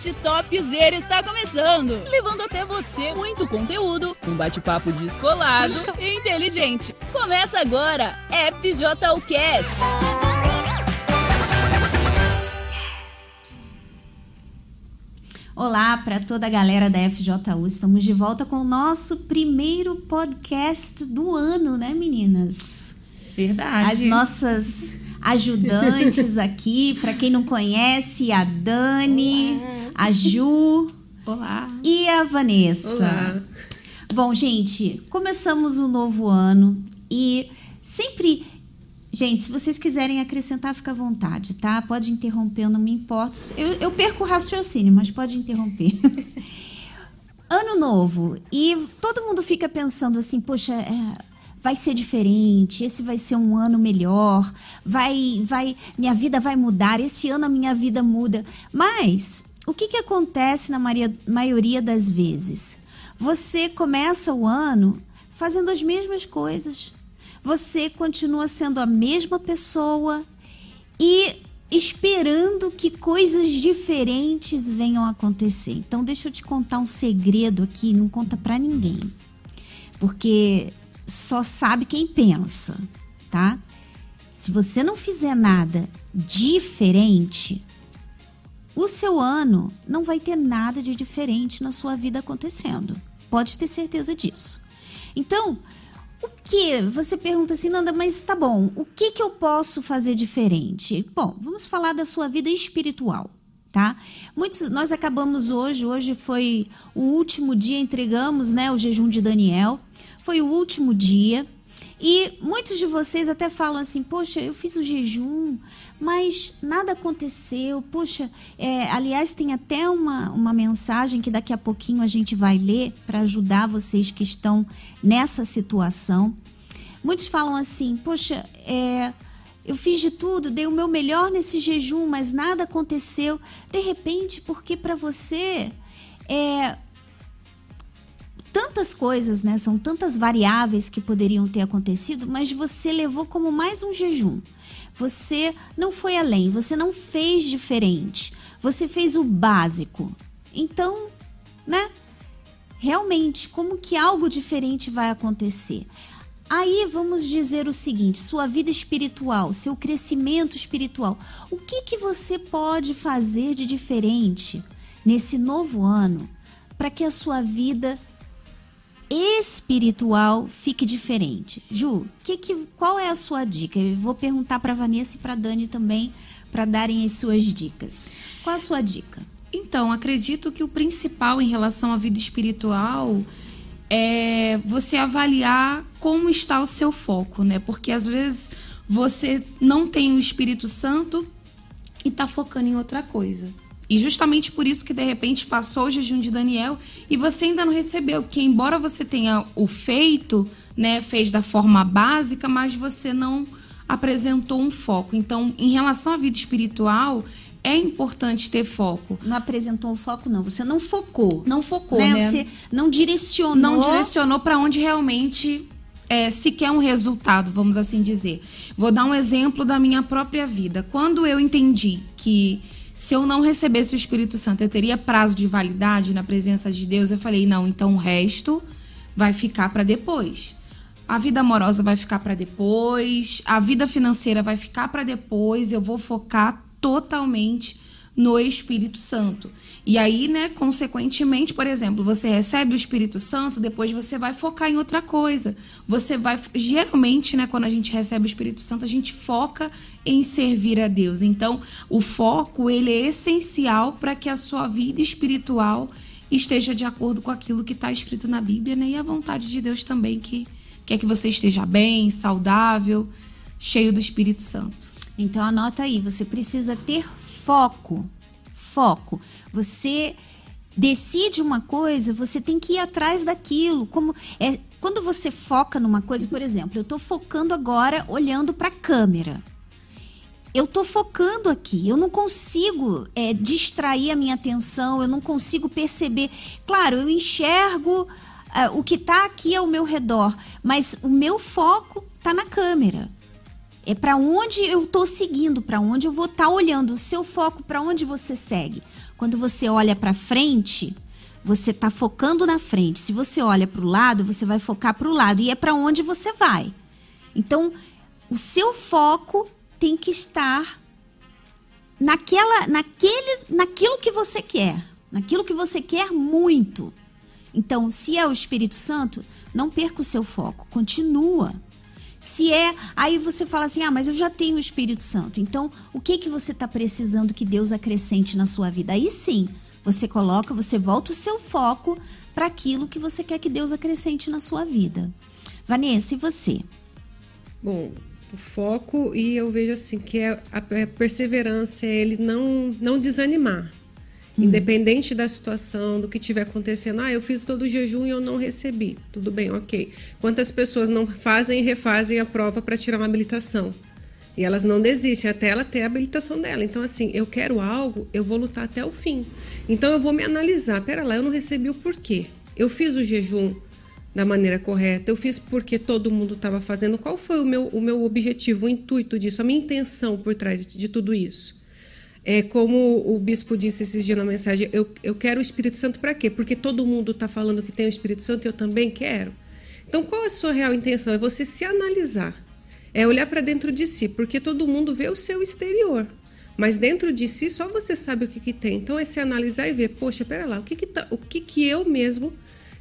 podcast Topzera está começando, levando até você muito conteúdo, um bate-papo descolado e inteligente. Começa agora, FJUcast. Olá para toda a galera da FJU. Estamos de volta com o nosso primeiro podcast do ano, né, meninas? Verdade. As nossas ajudantes aqui, para quem não conhece, a Dani, Olá. A Ju Olá. e a Vanessa. Olá. Bom, gente, começamos o um novo ano e sempre Gente, se vocês quiserem acrescentar, fica à vontade, tá? Pode interromper, eu não me importo. Eu, eu perco o raciocínio, mas pode interromper. ano novo. E todo mundo fica pensando assim, poxa, é, vai ser diferente, esse vai ser um ano melhor, vai, vai, minha vida vai mudar, esse ano a minha vida muda. Mas o que, que acontece na maioria, maioria das vezes? Você começa o ano fazendo as mesmas coisas você continua sendo a mesma pessoa e esperando que coisas diferentes venham a acontecer. Então, deixa eu te contar um segredo aqui, não conta para ninguém. Porque só sabe quem pensa, tá? Se você não fizer nada diferente, o seu ano não vai ter nada de diferente na sua vida acontecendo. Pode ter certeza disso. Então, o que? Você pergunta assim, Nanda, mas tá bom, o que, que eu posso fazer diferente? Bom, vamos falar da sua vida espiritual, tá? Muitos, nós acabamos hoje, hoje foi o último dia, entregamos né, o jejum de Daniel, foi o último dia. E muitos de vocês até falam assim: Poxa, eu fiz o jejum, mas nada aconteceu. Poxa, é, aliás, tem até uma, uma mensagem que daqui a pouquinho a gente vai ler para ajudar vocês que estão nessa situação. Muitos falam assim: Poxa, é, eu fiz de tudo, dei o meu melhor nesse jejum, mas nada aconteceu. De repente, porque para você é, tantas coisas, né? São tantas variáveis que poderiam ter acontecido, mas você levou como mais um jejum. Você não foi além, você não fez diferente. Você fez o básico. Então, né? Realmente, como que algo diferente vai acontecer? Aí vamos dizer o seguinte: sua vida espiritual, seu crescimento espiritual. O que, que você pode fazer de diferente nesse novo ano para que a sua vida espiritual fique diferente. Ju, que, que, qual é a sua dica? Eu vou perguntar para Vanessa e para Dani também para darem as suas dicas. Qual a sua dica? Então, acredito que o principal em relação à vida espiritual é você avaliar como está o seu foco, né? Porque às vezes você não tem o Espírito Santo e está focando em outra coisa. E justamente por isso que de repente passou o jejum de Daniel e você ainda não recebeu, que embora você tenha o feito, né, fez da forma básica, mas você não apresentou um foco. Então, em relação à vida espiritual, é importante ter foco. Não apresentou um foco, não. Você não focou. Não focou, né? né? Você não direcionou. Não direcionou para onde realmente é, se quer um resultado, vamos assim dizer. Vou dar um exemplo da minha própria vida. Quando eu entendi que se eu não recebesse o Espírito Santo, eu teria prazo de validade na presença de Deus. Eu falei, não, então o resto vai ficar para depois. A vida amorosa vai ficar para depois, a vida financeira vai ficar para depois. Eu vou focar totalmente no Espírito Santo. E aí, né, consequentemente, por exemplo, você recebe o Espírito Santo, depois você vai focar em outra coisa. Você vai geralmente, né, quando a gente recebe o Espírito Santo, a gente foca em servir a Deus. Então, o foco, ele é essencial para que a sua vida espiritual esteja de acordo com aquilo que está escrito na Bíblia, né? E a vontade de Deus também que quer que você esteja bem, saudável, cheio do Espírito Santo. Então anota aí, você precisa ter foco foco. Você decide uma coisa, você tem que ir atrás daquilo. Como é quando você foca numa coisa, por exemplo, eu estou focando agora olhando para a câmera. Eu estou focando aqui, eu não consigo é, distrair a minha atenção, eu não consigo perceber. Claro, eu enxergo é, o que está aqui ao meu redor, mas o meu foco está na câmera. É para onde eu estou seguindo, para onde eu vou estar tá olhando. O seu foco, para onde você segue. Quando você olha para frente, você está focando na frente. Se você olha para o lado, você vai focar para o lado e é para onde você vai. Então, o seu foco tem que estar naquela, naquele, naquilo que você quer, naquilo que você quer muito. Então, se é o Espírito Santo, não perca o seu foco, continua. Se é, aí você fala assim: "Ah, mas eu já tenho o Espírito Santo". Então, o que que você está precisando que Deus acrescente na sua vida? Aí sim, você coloca, você volta o seu foco para aquilo que você quer que Deus acrescente na sua vida. Vanessa, e você? Bom, o foco e eu vejo assim que é a, a perseverança, é ele não não desanimar. Hum. Independente da situação, do que estiver acontecendo, ah, eu fiz todo o jejum e eu não recebi. Tudo bem, ok. Quantas pessoas não fazem e refazem a prova para tirar uma habilitação? E elas não desistem até ela ter a habilitação dela. Então, assim, eu quero algo, eu vou lutar até o fim. Então, eu vou me analisar. Pera lá, eu não recebi o porquê. Eu fiz o jejum da maneira correta, eu fiz porque todo mundo estava fazendo. Qual foi o meu, o meu objetivo, o intuito disso, a minha intenção por trás de tudo isso? É, como o bispo disse esses dias na mensagem, eu, eu quero o Espírito Santo para quê? Porque todo mundo está falando que tem o Espírito Santo e eu também quero. Então, qual é a sua real intenção? É você se analisar, é olhar para dentro de si, porque todo mundo vê o seu exterior, mas dentro de si só você sabe o que, que tem. Então, é se analisar e ver, poxa, pera lá, o que, que, tá, o que, que eu mesmo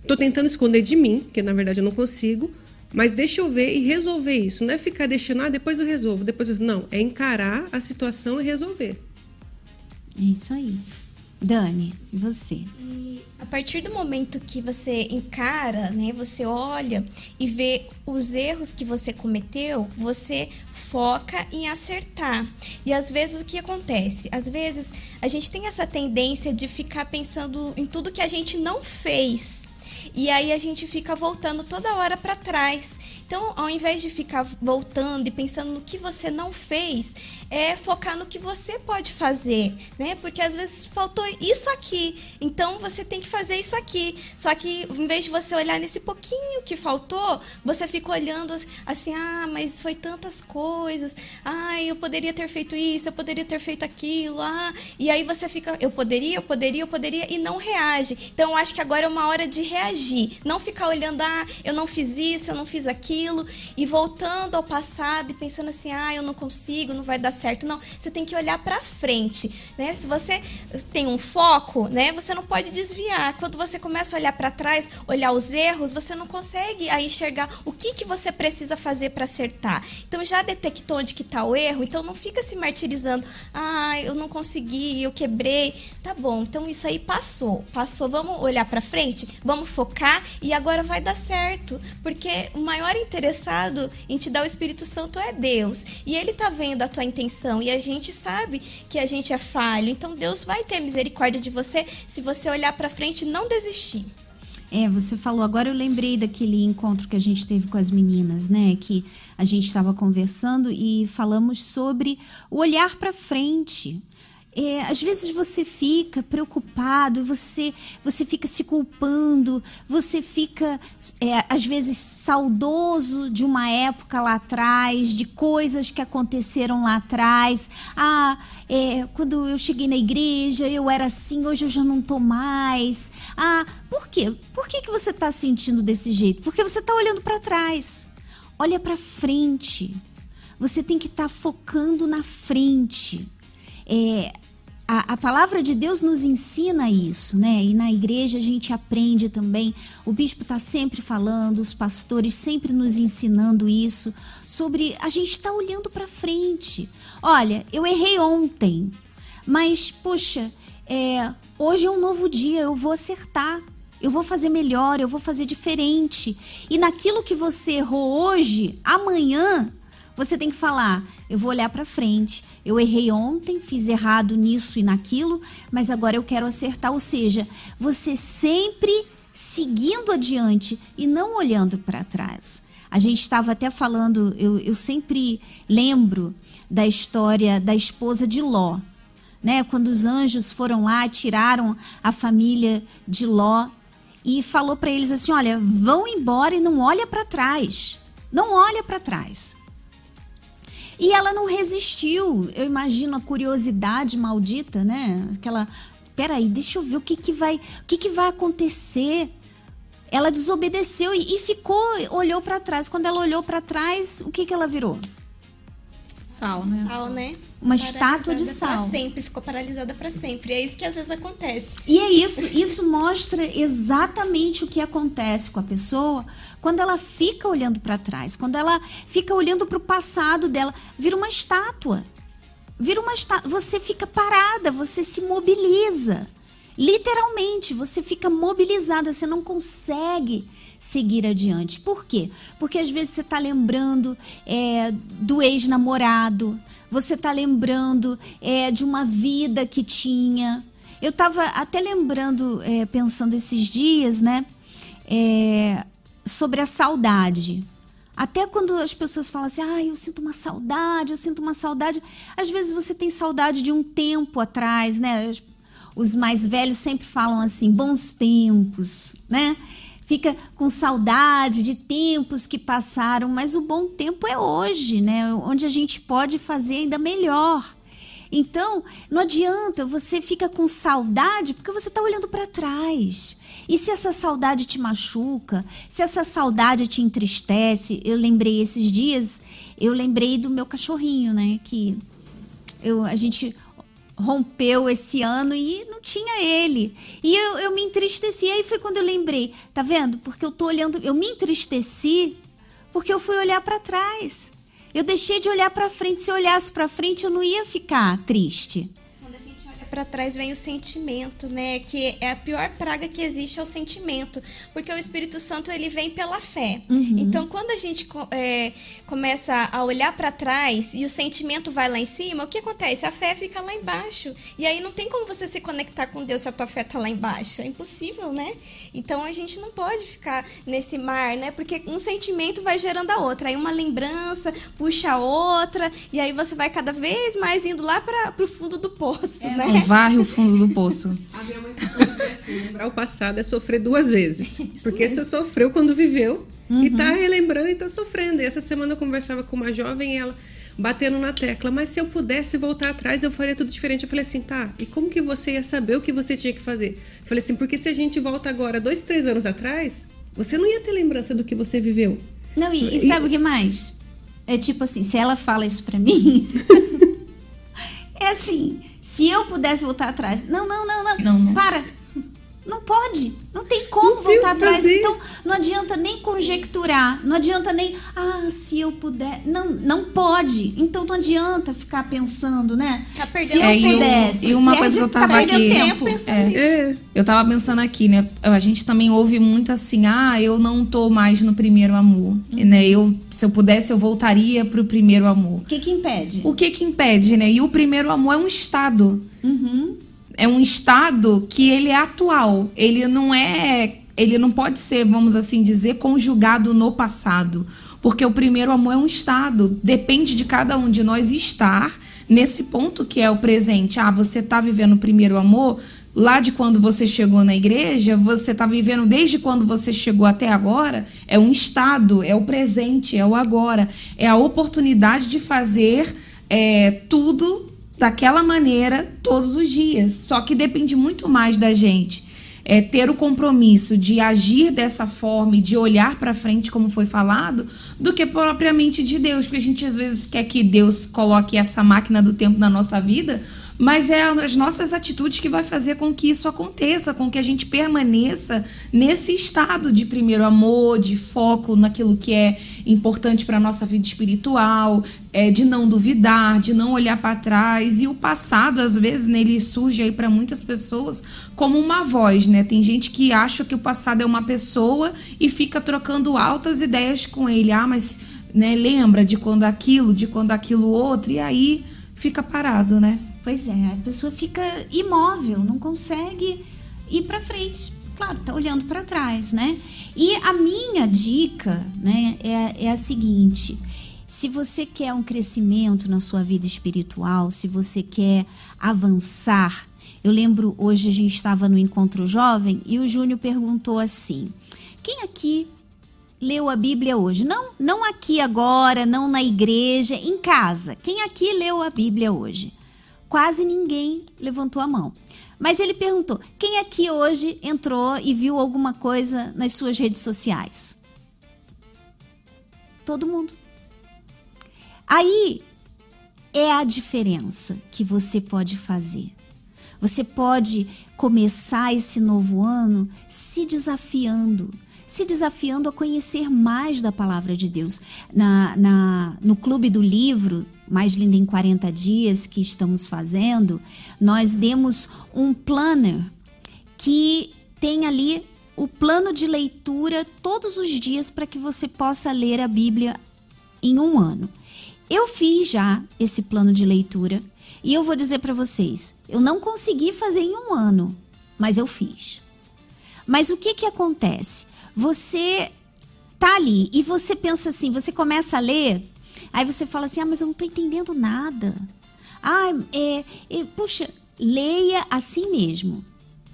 estou tentando esconder de mim, que na verdade eu não consigo, mas deixa eu ver e resolver isso. Não é ficar deixando, ah, depois eu resolvo, depois eu... Não, é encarar a situação e resolver. É isso aí. Dani, você? E a partir do momento que você encara, né, você olha e vê os erros que você cometeu, você foca em acertar. E às vezes o que acontece? Às vezes a gente tem essa tendência de ficar pensando em tudo que a gente não fez. E aí a gente fica voltando toda hora para trás. Então, ao invés de ficar voltando e pensando no que você não fez, é focar no que você pode fazer, né? Porque às vezes faltou isso aqui, então você tem que fazer isso aqui. Só que em vez de você olhar nesse pouquinho que faltou, você fica olhando assim: ah, mas foi tantas coisas, ah, eu poderia ter feito isso, eu poderia ter feito aquilo, ah, e aí você fica: eu poderia, eu poderia, eu poderia, e não reage. Então eu acho que agora é uma hora de reagir, não ficar olhando: ah, eu não fiz isso, eu não fiz aquilo, e voltando ao passado e pensando assim: ah, eu não consigo, não vai dar certo. Não, você tem que olhar para frente, né? Se você tem um foco, né, você não pode desviar. Quando você começa a olhar para trás, olhar os erros, você não consegue aí enxergar o que que você precisa fazer para acertar. Então já detectou onde que tá o erro, então não fica se martirizando. Ah, eu não consegui, eu quebrei. Tá bom, então isso aí passou. Passou, vamos olhar para frente, vamos focar e agora vai dar certo, porque o maior interessado em te dar o Espírito Santo é Deus. E ele tá vendo a tua intenção intenção e a gente sabe que a gente é falho. Então Deus vai ter misericórdia de você se você olhar para frente e não desistir. É, você falou, agora eu lembrei daquele encontro que a gente teve com as meninas, né? Que a gente estava conversando e falamos sobre o olhar para frente. É, às vezes você fica preocupado, você, você fica se culpando, você fica, é, às vezes, saudoso de uma época lá atrás, de coisas que aconteceram lá atrás. Ah, é, quando eu cheguei na igreja, eu era assim, hoje eu já não tô mais. Ah, por quê? Por que, que você está sentindo desse jeito? Porque você está olhando para trás. Olha para frente. Você tem que estar tá focando na frente. É, a, a, palavra de Deus nos ensina isso, né? E na igreja a gente aprende também. O bispo está sempre falando, os pastores sempre nos ensinando isso, sobre a gente estar tá olhando para frente. Olha, eu errei ontem, mas, poxa, é, hoje é um novo dia, eu vou acertar. Eu vou fazer melhor, eu vou fazer diferente. E naquilo que você errou hoje, amanhã você tem que falar: eu vou olhar para frente. Eu errei ontem, fiz errado nisso e naquilo, mas agora eu quero acertar. Ou seja, você sempre seguindo adiante e não olhando para trás. A gente estava até falando, eu, eu sempre lembro da história da esposa de Ló. Né, quando os anjos foram lá, tiraram a família de Ló e falou para eles assim: olha, vão embora e não olha para trás. Não olha para trás. E ela não resistiu. Eu imagino a curiosidade maldita, né? Aquela, peraí, deixa eu ver o que, que vai, o que, que vai acontecer. Ela desobedeceu e, e ficou, olhou para trás. Quando ela olhou para trás, o que, que ela virou? Sal, né? Sal, né? Uma estátua de sal. Pra sempre, ficou paralisada pra sempre. E é isso que às vezes acontece. E é isso, isso mostra exatamente o que acontece com a pessoa quando ela fica olhando para trás, quando ela fica olhando para o passado dela, vira uma estátua. Vira uma estátua, você fica parada, você se mobiliza. Literalmente, você fica mobilizada, você não consegue seguir adiante. Por quê? Porque às vezes você está lembrando é, do ex-namorado, você está lembrando é, de uma vida que tinha. Eu estava até lembrando, é, pensando esses dias, né, é, sobre a saudade. Até quando as pessoas falam assim, ah, eu sinto uma saudade, eu sinto uma saudade. Às vezes você tem saudade de um tempo atrás, né? Os mais velhos sempre falam assim, bons tempos, né? Fica com saudade de tempos que passaram, mas o bom tempo é hoje, né? Onde a gente pode fazer ainda melhor. Então, não adianta, você fica com saudade porque você está olhando para trás. E se essa saudade te machuca, se essa saudade te entristece, eu lembrei esses dias, eu lembrei do meu cachorrinho, né? Que eu, a gente rompeu esse ano e não tinha ele. E eu, eu me entristeci. Aí foi quando eu lembrei, tá vendo? Porque eu tô olhando, eu me entristeci porque eu fui olhar para trás. Eu deixei de olhar para frente. Se eu olhasse para frente, eu não ia ficar triste. Quando a gente olha pra trás, vem o sentimento, né? Que é a pior praga que existe é o sentimento. Porque o Espírito Santo, ele vem pela fé. Então, quando a gente é, começa a olhar pra trás e o sentimento vai lá em cima, o que acontece? A fé fica lá embaixo. E aí não tem como você se conectar com Deus se a tua fé tá lá embaixo. É impossível, né? Então, a gente não pode ficar nesse mar, né? Porque um sentimento vai gerando a outra. Aí uma lembrança puxa a outra. E aí você vai cada vez mais indo lá para pro fundo do poço, né? Não varre o fundo do poço. A minha mãe assim, lembrar o passado é sofrer duas vezes. Porque você sofreu quando viveu e tá relembrando e tá sofrendo. E essa semana eu conversava com uma jovem e ela batendo na tecla, mas se eu pudesse voltar atrás, eu faria tudo diferente. Eu falei assim, tá, e como que você ia saber o que você tinha que fazer? Falei assim, porque se a gente volta agora, dois, três anos atrás, você não ia ter lembrança do que você viveu. Não, e, e sabe o que mais? É tipo assim, se ela fala isso pra mim, é assim, se eu pudesse voltar atrás. Não, não, não, não. Não, não. Para. Não pode. Não tem como Não voltar atrás. Então, não adianta nem conjecturar. Não adianta nem, ah, se eu puder. Não, não pode. Então, não adianta ficar pensando, né? Tá perdendo se eu É, e pudesse. e uma Perde- coisa que eu tá tava perdendo aqui- tempo. É. É. Eu tava pensando aqui, né? A gente também ouve muito assim, ah, eu não tô mais no primeiro amor. Né? Eu, se eu pudesse, eu voltaria pro primeiro amor. O que que impede? O que que impede, né? E o primeiro amor é um estado. Uhum. É um estado que ele é atual. Ele não é. Ele não pode ser, vamos assim dizer, conjugado no passado. Porque o primeiro amor é um estado. Depende de cada um de nós estar nesse ponto que é o presente. Ah, você tá vivendo o primeiro amor lá de quando você chegou na igreja, você tá vivendo desde quando você chegou até agora. É um estado, é o presente, é o agora. É a oportunidade de fazer é, tudo daquela maneira todos os dias. Só que depende muito mais da gente. É, ter o compromisso de agir dessa forma e de olhar para frente, como foi falado, do que propriamente de Deus. Porque a gente às vezes quer que Deus coloque essa máquina do tempo na nossa vida, mas é as nossas atitudes que vai fazer com que isso aconteça, com que a gente permaneça nesse estado de primeiro amor, de foco naquilo que é importante para nossa vida espiritual, é, de não duvidar, de não olhar para trás. E o passado, às vezes, né, ele surge aí para muitas pessoas como uma voz, né? Tem gente que acha que o passado é uma pessoa e fica trocando altas ideias com ele. Ah, mas né, lembra de quando aquilo, de quando aquilo outro, e aí fica parado, né? Pois é, a pessoa fica imóvel, não consegue ir para frente. Claro, tá olhando para trás, né? E a minha dica, né, é, é a seguinte: se você quer um crescimento na sua vida espiritual, se você quer avançar, eu lembro hoje a gente estava no encontro jovem e o Júnior perguntou assim: quem aqui leu a Bíblia hoje? Não, não aqui agora, não na igreja, em casa. Quem aqui leu a Bíblia hoje? Quase ninguém levantou a mão. Mas ele perguntou: quem aqui hoje entrou e viu alguma coisa nas suas redes sociais? Todo mundo. Aí é a diferença que você pode fazer. Você pode começar esse novo ano se desafiando, se desafiando a conhecer mais da palavra de Deus. Na, na, no Clube do Livro, Mais Linda em 40 Dias, que estamos fazendo, nós demos um planner que tem ali o plano de leitura todos os dias para que você possa ler a Bíblia em um ano. Eu fiz já esse plano de leitura e eu vou dizer para vocês, eu não consegui fazer em um ano, mas eu fiz. Mas o que que acontece? Você tá ali e você pensa assim, você começa a ler, aí você fala assim, ah, mas eu não tô entendendo nada. Ah, é, é puxa, leia assim mesmo.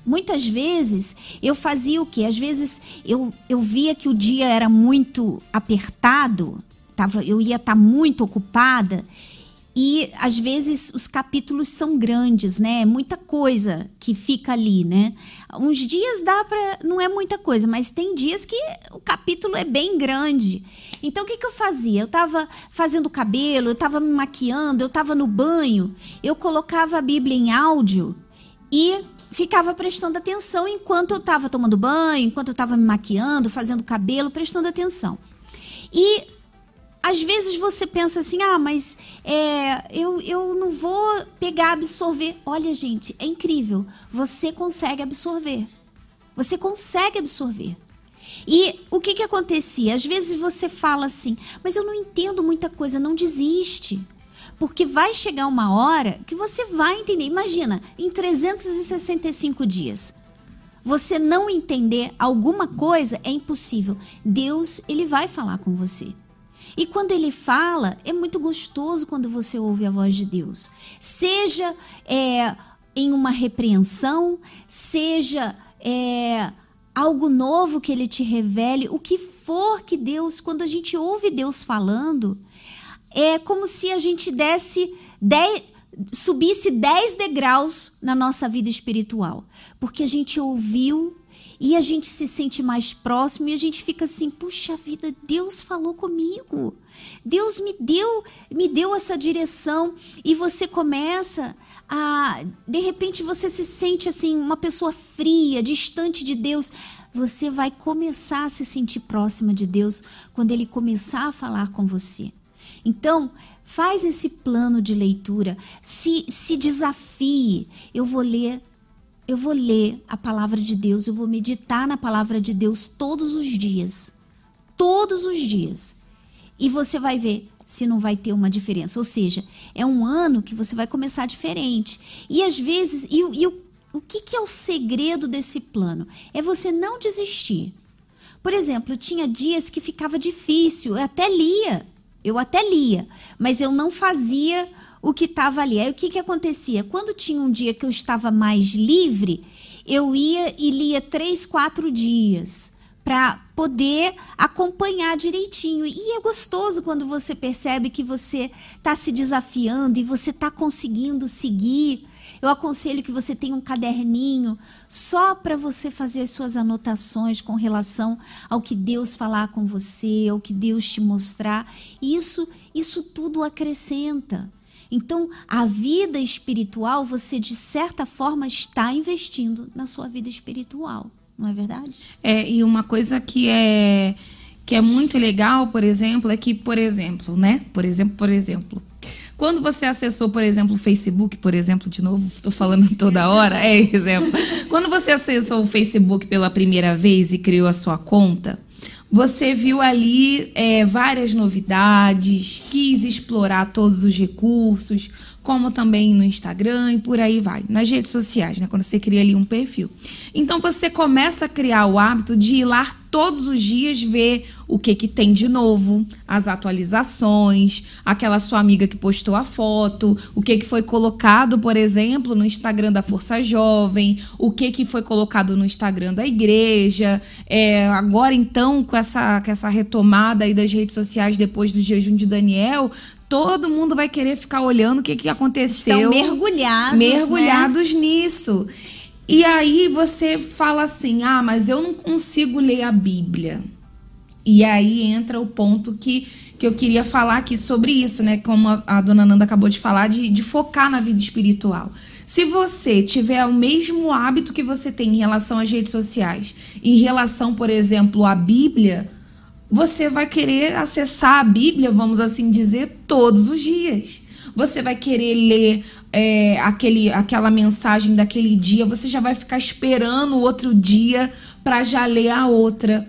Muitas vezes eu fazia o quê? Às vezes eu, eu via que o dia era muito apertado, tava, eu ia estar tá muito ocupada e às vezes os capítulos são grandes, né? É muita coisa que fica ali, né? Uns dias dá para, não é muita coisa, mas tem dias que o capítulo é bem grande. Então o que, que eu fazia? Eu estava fazendo cabelo, eu estava me maquiando, eu estava no banho, eu colocava a Bíblia em áudio e ficava prestando atenção enquanto eu estava tomando banho, enquanto eu estava me maquiando, fazendo cabelo, prestando atenção. E às vezes você pensa assim, ah, mas é, eu, eu não vou pegar, absorver. Olha, gente, é incrível. Você consegue absorver. Você consegue absorver. E o que, que acontecia? Às vezes você fala assim, mas eu não entendo muita coisa, não desiste. Porque vai chegar uma hora que você vai entender. Imagina, em 365 dias, você não entender alguma coisa é impossível. Deus, ele vai falar com você. E quando ele fala, é muito gostoso quando você ouve a voz de Deus. Seja é, em uma repreensão, seja é, algo novo que ele te revele, o que for que Deus, quando a gente ouve Deus falando, é como se a gente desse dez, subisse 10 degraus na nossa vida espiritual, porque a gente ouviu e a gente se sente mais próximo e a gente fica assim, puxa vida, Deus falou comigo. Deus me deu, me deu essa direção e você começa a, de repente você se sente assim, uma pessoa fria, distante de Deus. Você vai começar a se sentir próxima de Deus quando ele começar a falar com você. Então, faz esse plano de leitura, se, se desafie. Eu vou ler eu vou ler a palavra de Deus, eu vou meditar na palavra de Deus todos os dias. Todos os dias. E você vai ver se não vai ter uma diferença. Ou seja, é um ano que você vai começar diferente. E às vezes, e, e o, o que, que é o segredo desse plano? É você não desistir. Por exemplo, tinha dias que ficava difícil, eu até lia, eu até lia, mas eu não fazia o que estava ali. Aí o que, que acontecia? Quando tinha um dia que eu estava mais livre, eu ia e lia três, quatro dias para poder acompanhar direitinho. E é gostoso quando você percebe que você está se desafiando e você está conseguindo seguir. Eu aconselho que você tenha um caderninho só para você fazer as suas anotações com relação ao que Deus falar com você, ao que Deus te mostrar. Isso, isso tudo acrescenta. Então, a vida espiritual, você de certa forma está investindo na sua vida espiritual, não é verdade? É, e uma coisa que é que é muito legal, por exemplo, é que, por exemplo, né? Por exemplo, por exemplo, quando você acessou, por exemplo, o Facebook, por exemplo, de novo, estou falando toda hora, é exemplo. Quando você acessou o Facebook pela primeira vez e criou a sua conta, você viu ali é, várias novidades, quis explorar todos os recursos, como também no Instagram e por aí vai, nas redes sociais, né? Quando você cria ali um perfil. Então você começa a criar o hábito de ir lá todos os dias ver o que que tem de novo, as atualizações, aquela sua amiga que postou a foto, o que que foi colocado, por exemplo, no Instagram da Força Jovem, o que que foi colocado no Instagram da igreja. É, agora então com essa com essa retomada aí das redes sociais depois do jejum de Daniel, todo mundo vai querer ficar olhando o que que aconteceu. Estão mergulhados, mergulhados né? nisso. E aí você fala assim: ah, mas eu não consigo ler a Bíblia. E aí entra o ponto que, que eu queria falar aqui sobre isso, né? Como a, a dona Nanda acabou de falar, de, de focar na vida espiritual. Se você tiver o mesmo hábito que você tem em relação às redes sociais, em relação, por exemplo, à Bíblia, você vai querer acessar a Bíblia, vamos assim dizer, todos os dias. Você vai querer ler é, aquele, aquela mensagem daquele dia, você já vai ficar esperando o outro dia para já ler a outra.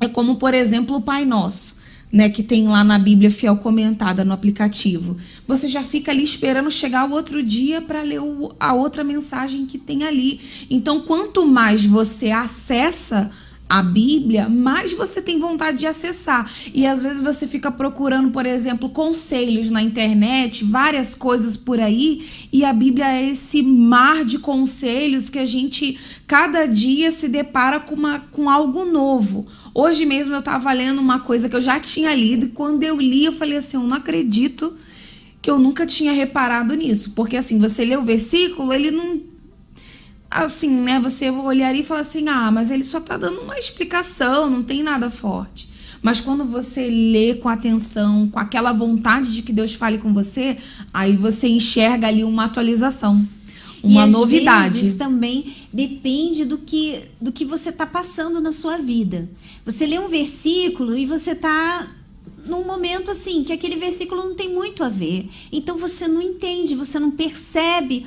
É como, por exemplo, o Pai Nosso. Né, que tem lá na Bíblia fiel comentada no aplicativo. Você já fica ali esperando chegar o outro dia para ler o, a outra mensagem que tem ali. Então, quanto mais você acessa a Bíblia, mais você tem vontade de acessar. E às vezes você fica procurando, por exemplo, conselhos na internet, várias coisas por aí, e a Bíblia é esse mar de conselhos que a gente cada dia se depara com, uma, com algo novo. Hoje mesmo eu estava lendo uma coisa que eu já tinha lido, e quando eu li, eu falei assim: eu não acredito que eu nunca tinha reparado nisso. Porque assim, você lê o versículo, ele não assim, né, você olharia e falar assim: "Ah, mas ele só tá dando uma explicação, não tem nada forte". Mas quando você lê com atenção, com aquela vontade de que Deus fale com você, aí você enxerga ali uma atualização, uma e novidade. Vezes também depende do que do que você está passando na sua vida. Você lê um versículo e você está num momento assim que aquele versículo não tem muito a ver. Então você não entende, você não percebe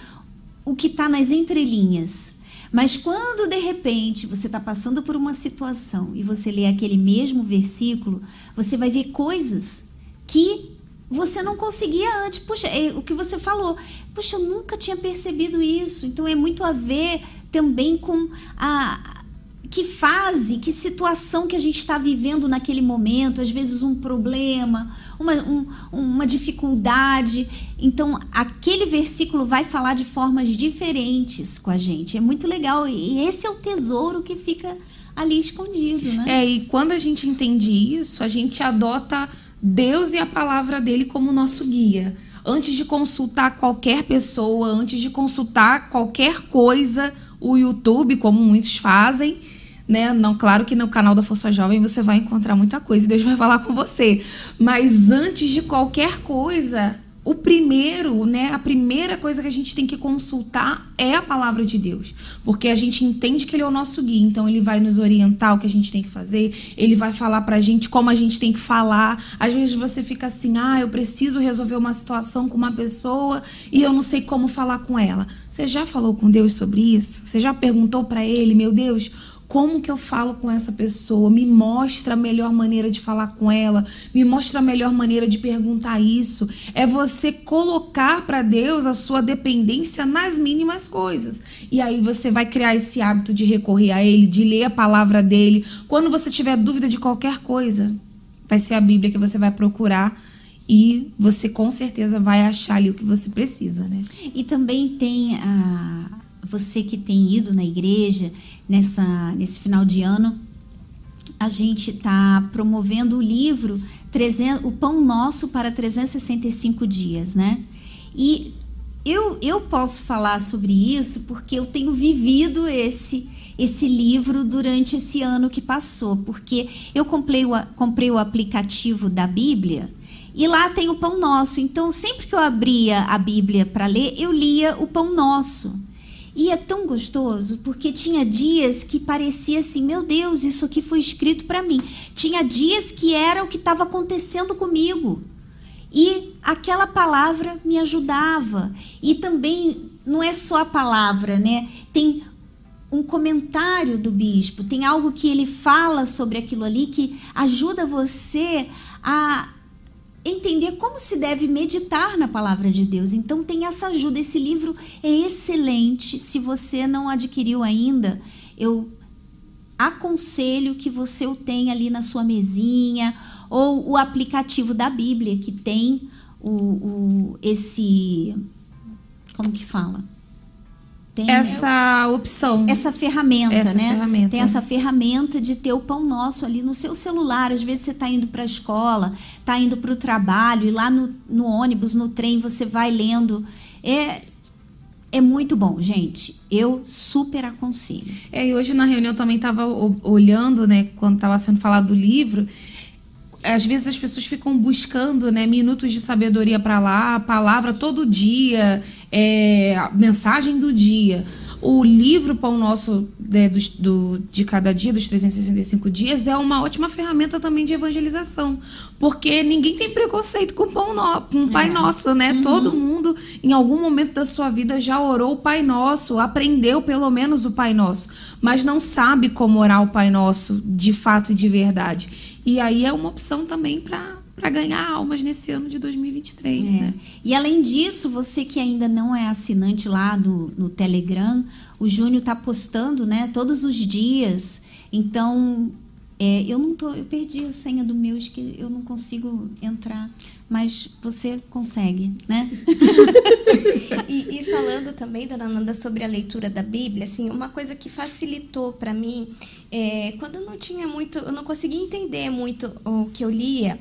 o que está nas entrelinhas. Mas quando de repente você está passando por uma situação e você lê aquele mesmo versículo, você vai ver coisas que você não conseguia antes. Puxa, é o que você falou. Puxa, eu nunca tinha percebido isso. Então é muito a ver também com a que fase, que situação que a gente está vivendo naquele momento, às vezes um problema, uma, um, uma dificuldade. Então, aquele versículo vai falar de formas diferentes com a gente. É muito legal. E esse é o tesouro que fica ali escondido, né? É, e quando a gente entende isso, a gente adota Deus e a palavra dele como nosso guia. Antes de consultar qualquer pessoa, antes de consultar qualquer coisa, o YouTube, como muitos fazem, né? Não, claro que no canal da Força Jovem você vai encontrar muita coisa e Deus vai falar com você. Mas antes de qualquer coisa, o primeiro, né, a primeira coisa que a gente tem que consultar é a palavra de Deus, porque a gente entende que ele é o nosso guia, então ele vai nos orientar o que a gente tem que fazer, ele vai falar pra gente como a gente tem que falar. Às vezes você fica assim: "Ah, eu preciso resolver uma situação com uma pessoa e eu não sei como falar com ela". Você já falou com Deus sobre isso? Você já perguntou para ele: "Meu Deus, como que eu falo com essa pessoa? Me mostra a melhor maneira de falar com ela, me mostra a melhor maneira de perguntar isso. É você colocar para Deus a sua dependência nas mínimas coisas. E aí você vai criar esse hábito de recorrer a Ele, de ler a palavra dele. Quando você tiver dúvida de qualquer coisa, vai ser a Bíblia que você vai procurar e você com certeza vai achar ali o que você precisa, né? E também tem a você que tem ido na igreja nessa, nesse final de ano, a gente está promovendo o livro 300, O Pão Nosso para 365 Dias, né? E eu, eu posso falar sobre isso porque eu tenho vivido esse esse livro durante esse ano que passou, porque eu comprei o, comprei o aplicativo da Bíblia e lá tem o Pão Nosso. Então, sempre que eu abria a Bíblia para ler, eu lia o Pão Nosso. E é tão gostoso, porque tinha dias que parecia assim, meu Deus, isso aqui foi escrito para mim. Tinha dias que era o que estava acontecendo comigo. E aquela palavra me ajudava. E também não é só a palavra, né? Tem um comentário do bispo, tem algo que ele fala sobre aquilo ali que ajuda você a entender como se deve meditar na palavra de Deus. Então tem essa ajuda. Esse livro é excelente. Se você não adquiriu ainda, eu aconselho que você o tenha ali na sua mesinha ou o aplicativo da Bíblia que tem o, o esse como que fala? Tem essa opção. Essa ferramenta, essa né? Ferramenta. Tem essa ferramenta de ter o pão nosso ali no seu celular. Às vezes você está indo para a escola, está indo para o trabalho, e lá no, no ônibus, no trem, você vai lendo. É, é muito bom, gente. Eu super aconselho. É, e hoje na reunião também estava olhando, né, quando estava sendo falado do livro, às vezes as pessoas ficam buscando né, minutos de sabedoria para lá, palavra todo dia, é, mensagem do dia. O livro Pão Nosso né, do, do, de cada dia, dos 365 dias, é uma ótima ferramenta também de evangelização. Porque ninguém tem preconceito com, pão no, com o Pai é. Nosso, né? Uhum. Todo mundo, em algum momento da sua vida, já orou o Pai Nosso, aprendeu pelo menos o Pai Nosso, mas não sabe como orar o Pai Nosso de fato e de verdade. E aí é uma opção também para para ganhar almas nesse ano de 2023, é. né? E além disso, você que ainda não é assinante lá no, no Telegram, o Júnior está postando, né, todos os dias. Então, é, eu não tô, eu perdi a senha do meu, que eu não consigo entrar, mas você consegue, né? e, e, falando também, dona Nanda, sobre a leitura da Bíblia, assim, uma coisa que facilitou para mim, é, quando eu não tinha muito, eu não conseguia entender muito o que eu lia,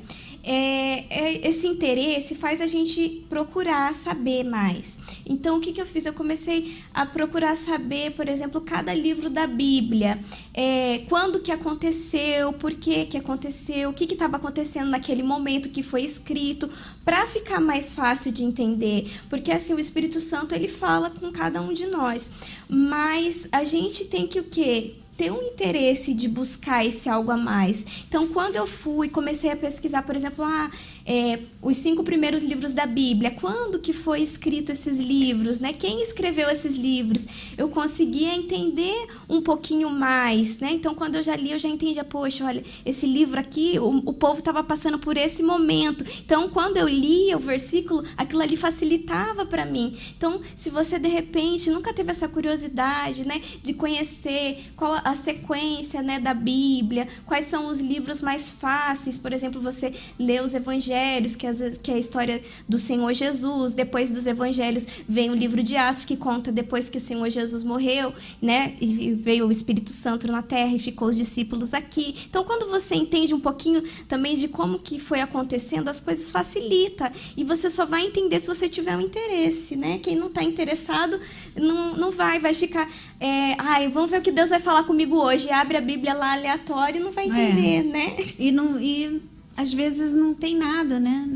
é, é, esse interesse faz a gente procurar saber mais. Então, o que, que eu fiz? Eu comecei a procurar saber, por exemplo, cada livro da Bíblia. É, quando que aconteceu, por que que aconteceu, o que estava acontecendo naquele momento que foi escrito, para ficar mais fácil de entender. Porque, assim, o Espírito Santo, ele fala com cada um de nós. Mas a gente tem que o quê? Ter um interesse de buscar esse algo a mais. Então, quando eu fui, comecei a pesquisar, por exemplo, ah, é, os cinco primeiros livros da Bíblia, quando que foi escrito esses livros, né? Quem escreveu esses livros? Eu conseguia entender um pouquinho mais, né? Então, quando eu já li, eu já entendia, poxa, olha, esse livro aqui, o, o povo estava passando por esse momento. Então, quando eu lia o versículo, aquilo ali facilitava para mim. Então, se você de repente nunca teve essa curiosidade, né, de conhecer qual a sequência, né, da Bíblia, quais são os livros mais fáceis, por exemplo, você lê os evangelhos que, às que é a história do Senhor Jesus. Depois dos evangelhos vem o livro de Atos, que conta depois que o Senhor Jesus morreu, né? E veio o Espírito Santo na terra e ficou os discípulos aqui. Então, quando você entende um pouquinho também de como que foi acontecendo, as coisas facilita. E você só vai entender se você tiver um interesse, né? Quem não está interessado não, não vai, vai ficar. É, ai, vamos ver o que Deus vai falar comigo hoje. Abre a Bíblia lá aleatório e não vai é. entender, é. né? E não. E às vezes não tem nada, né?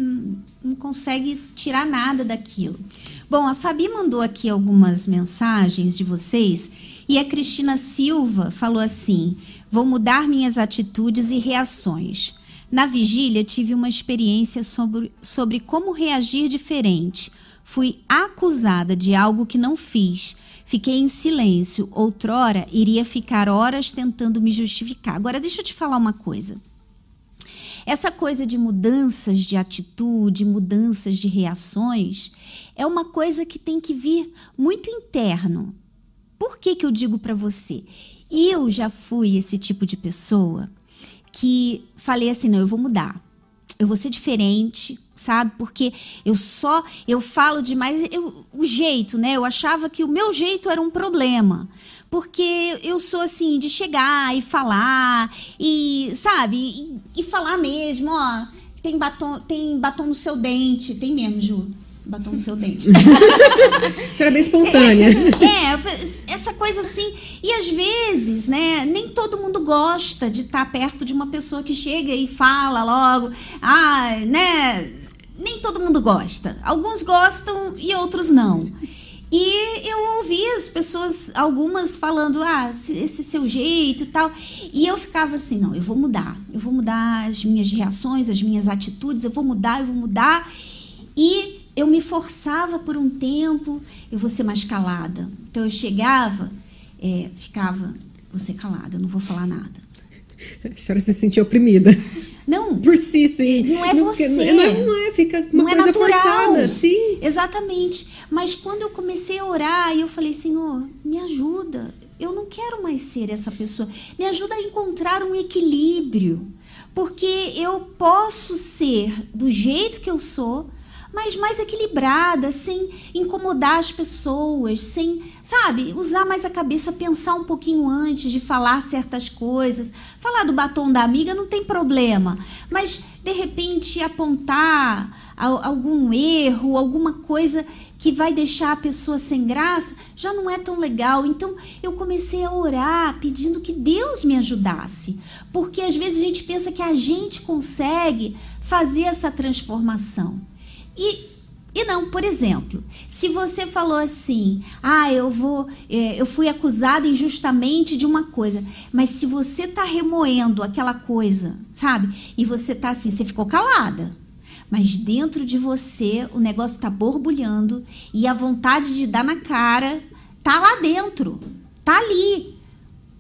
Não consegue tirar nada daquilo. Bom, a Fabi mandou aqui algumas mensagens de vocês e a Cristina Silva falou assim: vou mudar minhas atitudes e reações. Na vigília, tive uma experiência sobre, sobre como reagir diferente. Fui acusada de algo que não fiz. Fiquei em silêncio. Outrora, iria ficar horas tentando me justificar. Agora, deixa eu te falar uma coisa. Essa coisa de mudanças de atitude, mudanças de reações, é uma coisa que tem que vir muito interno. Por que, que eu digo para você? Eu já fui esse tipo de pessoa que falei assim: não, eu vou mudar, eu vou ser diferente, sabe? Porque eu só eu falo demais, eu, o jeito, né? Eu achava que o meu jeito era um problema porque eu sou assim de chegar e falar e sabe e, e falar mesmo ó tem batom tem batom no seu dente. Tem mesmo Ju batom no seu dente. Você era bem espontânea. É essa coisa assim e às vezes né nem todo mundo gosta de estar perto de uma pessoa que chega e fala logo. Ah né nem todo mundo gosta. Alguns gostam e outros não e eu ouvi as pessoas, algumas falando, ah, esse seu jeito e tal. E eu ficava assim, não, eu vou mudar. Eu vou mudar as minhas reações, as minhas atitudes, eu vou mudar, eu vou mudar. E eu me forçava por um tempo, eu vou ser mais calada. Então eu chegava, é, ficava, vou ser calada, eu não vou falar nada. A senhora se sentia oprimida. Não. Por si, sim. Não é você. Não é, não é fica uma não é coisa é natural. forçada, sim. Exatamente. Mas quando eu comecei a orar, eu falei, Senhor, me ajuda. Eu não quero mais ser essa pessoa. Me ajuda a encontrar um equilíbrio. Porque eu posso ser do jeito que eu sou, mas mais equilibrada, sem incomodar as pessoas, sem, sabe, usar mais a cabeça, pensar um pouquinho antes de falar certas coisas. Falar do batom da amiga não tem problema, mas de repente apontar algum erro, alguma coisa que vai deixar a pessoa sem graça, já não é tão legal. Então eu comecei a orar pedindo que Deus me ajudasse, porque às vezes a gente pensa que a gente consegue fazer essa transformação. E e não, por exemplo, se você falou assim, ah, eu vou, é, eu fui acusada injustamente de uma coisa, mas se você tá remoendo aquela coisa, sabe? E você tá assim, você ficou calada, mas dentro de você o negócio tá borbulhando e a vontade de dar na cara tá lá dentro, tá ali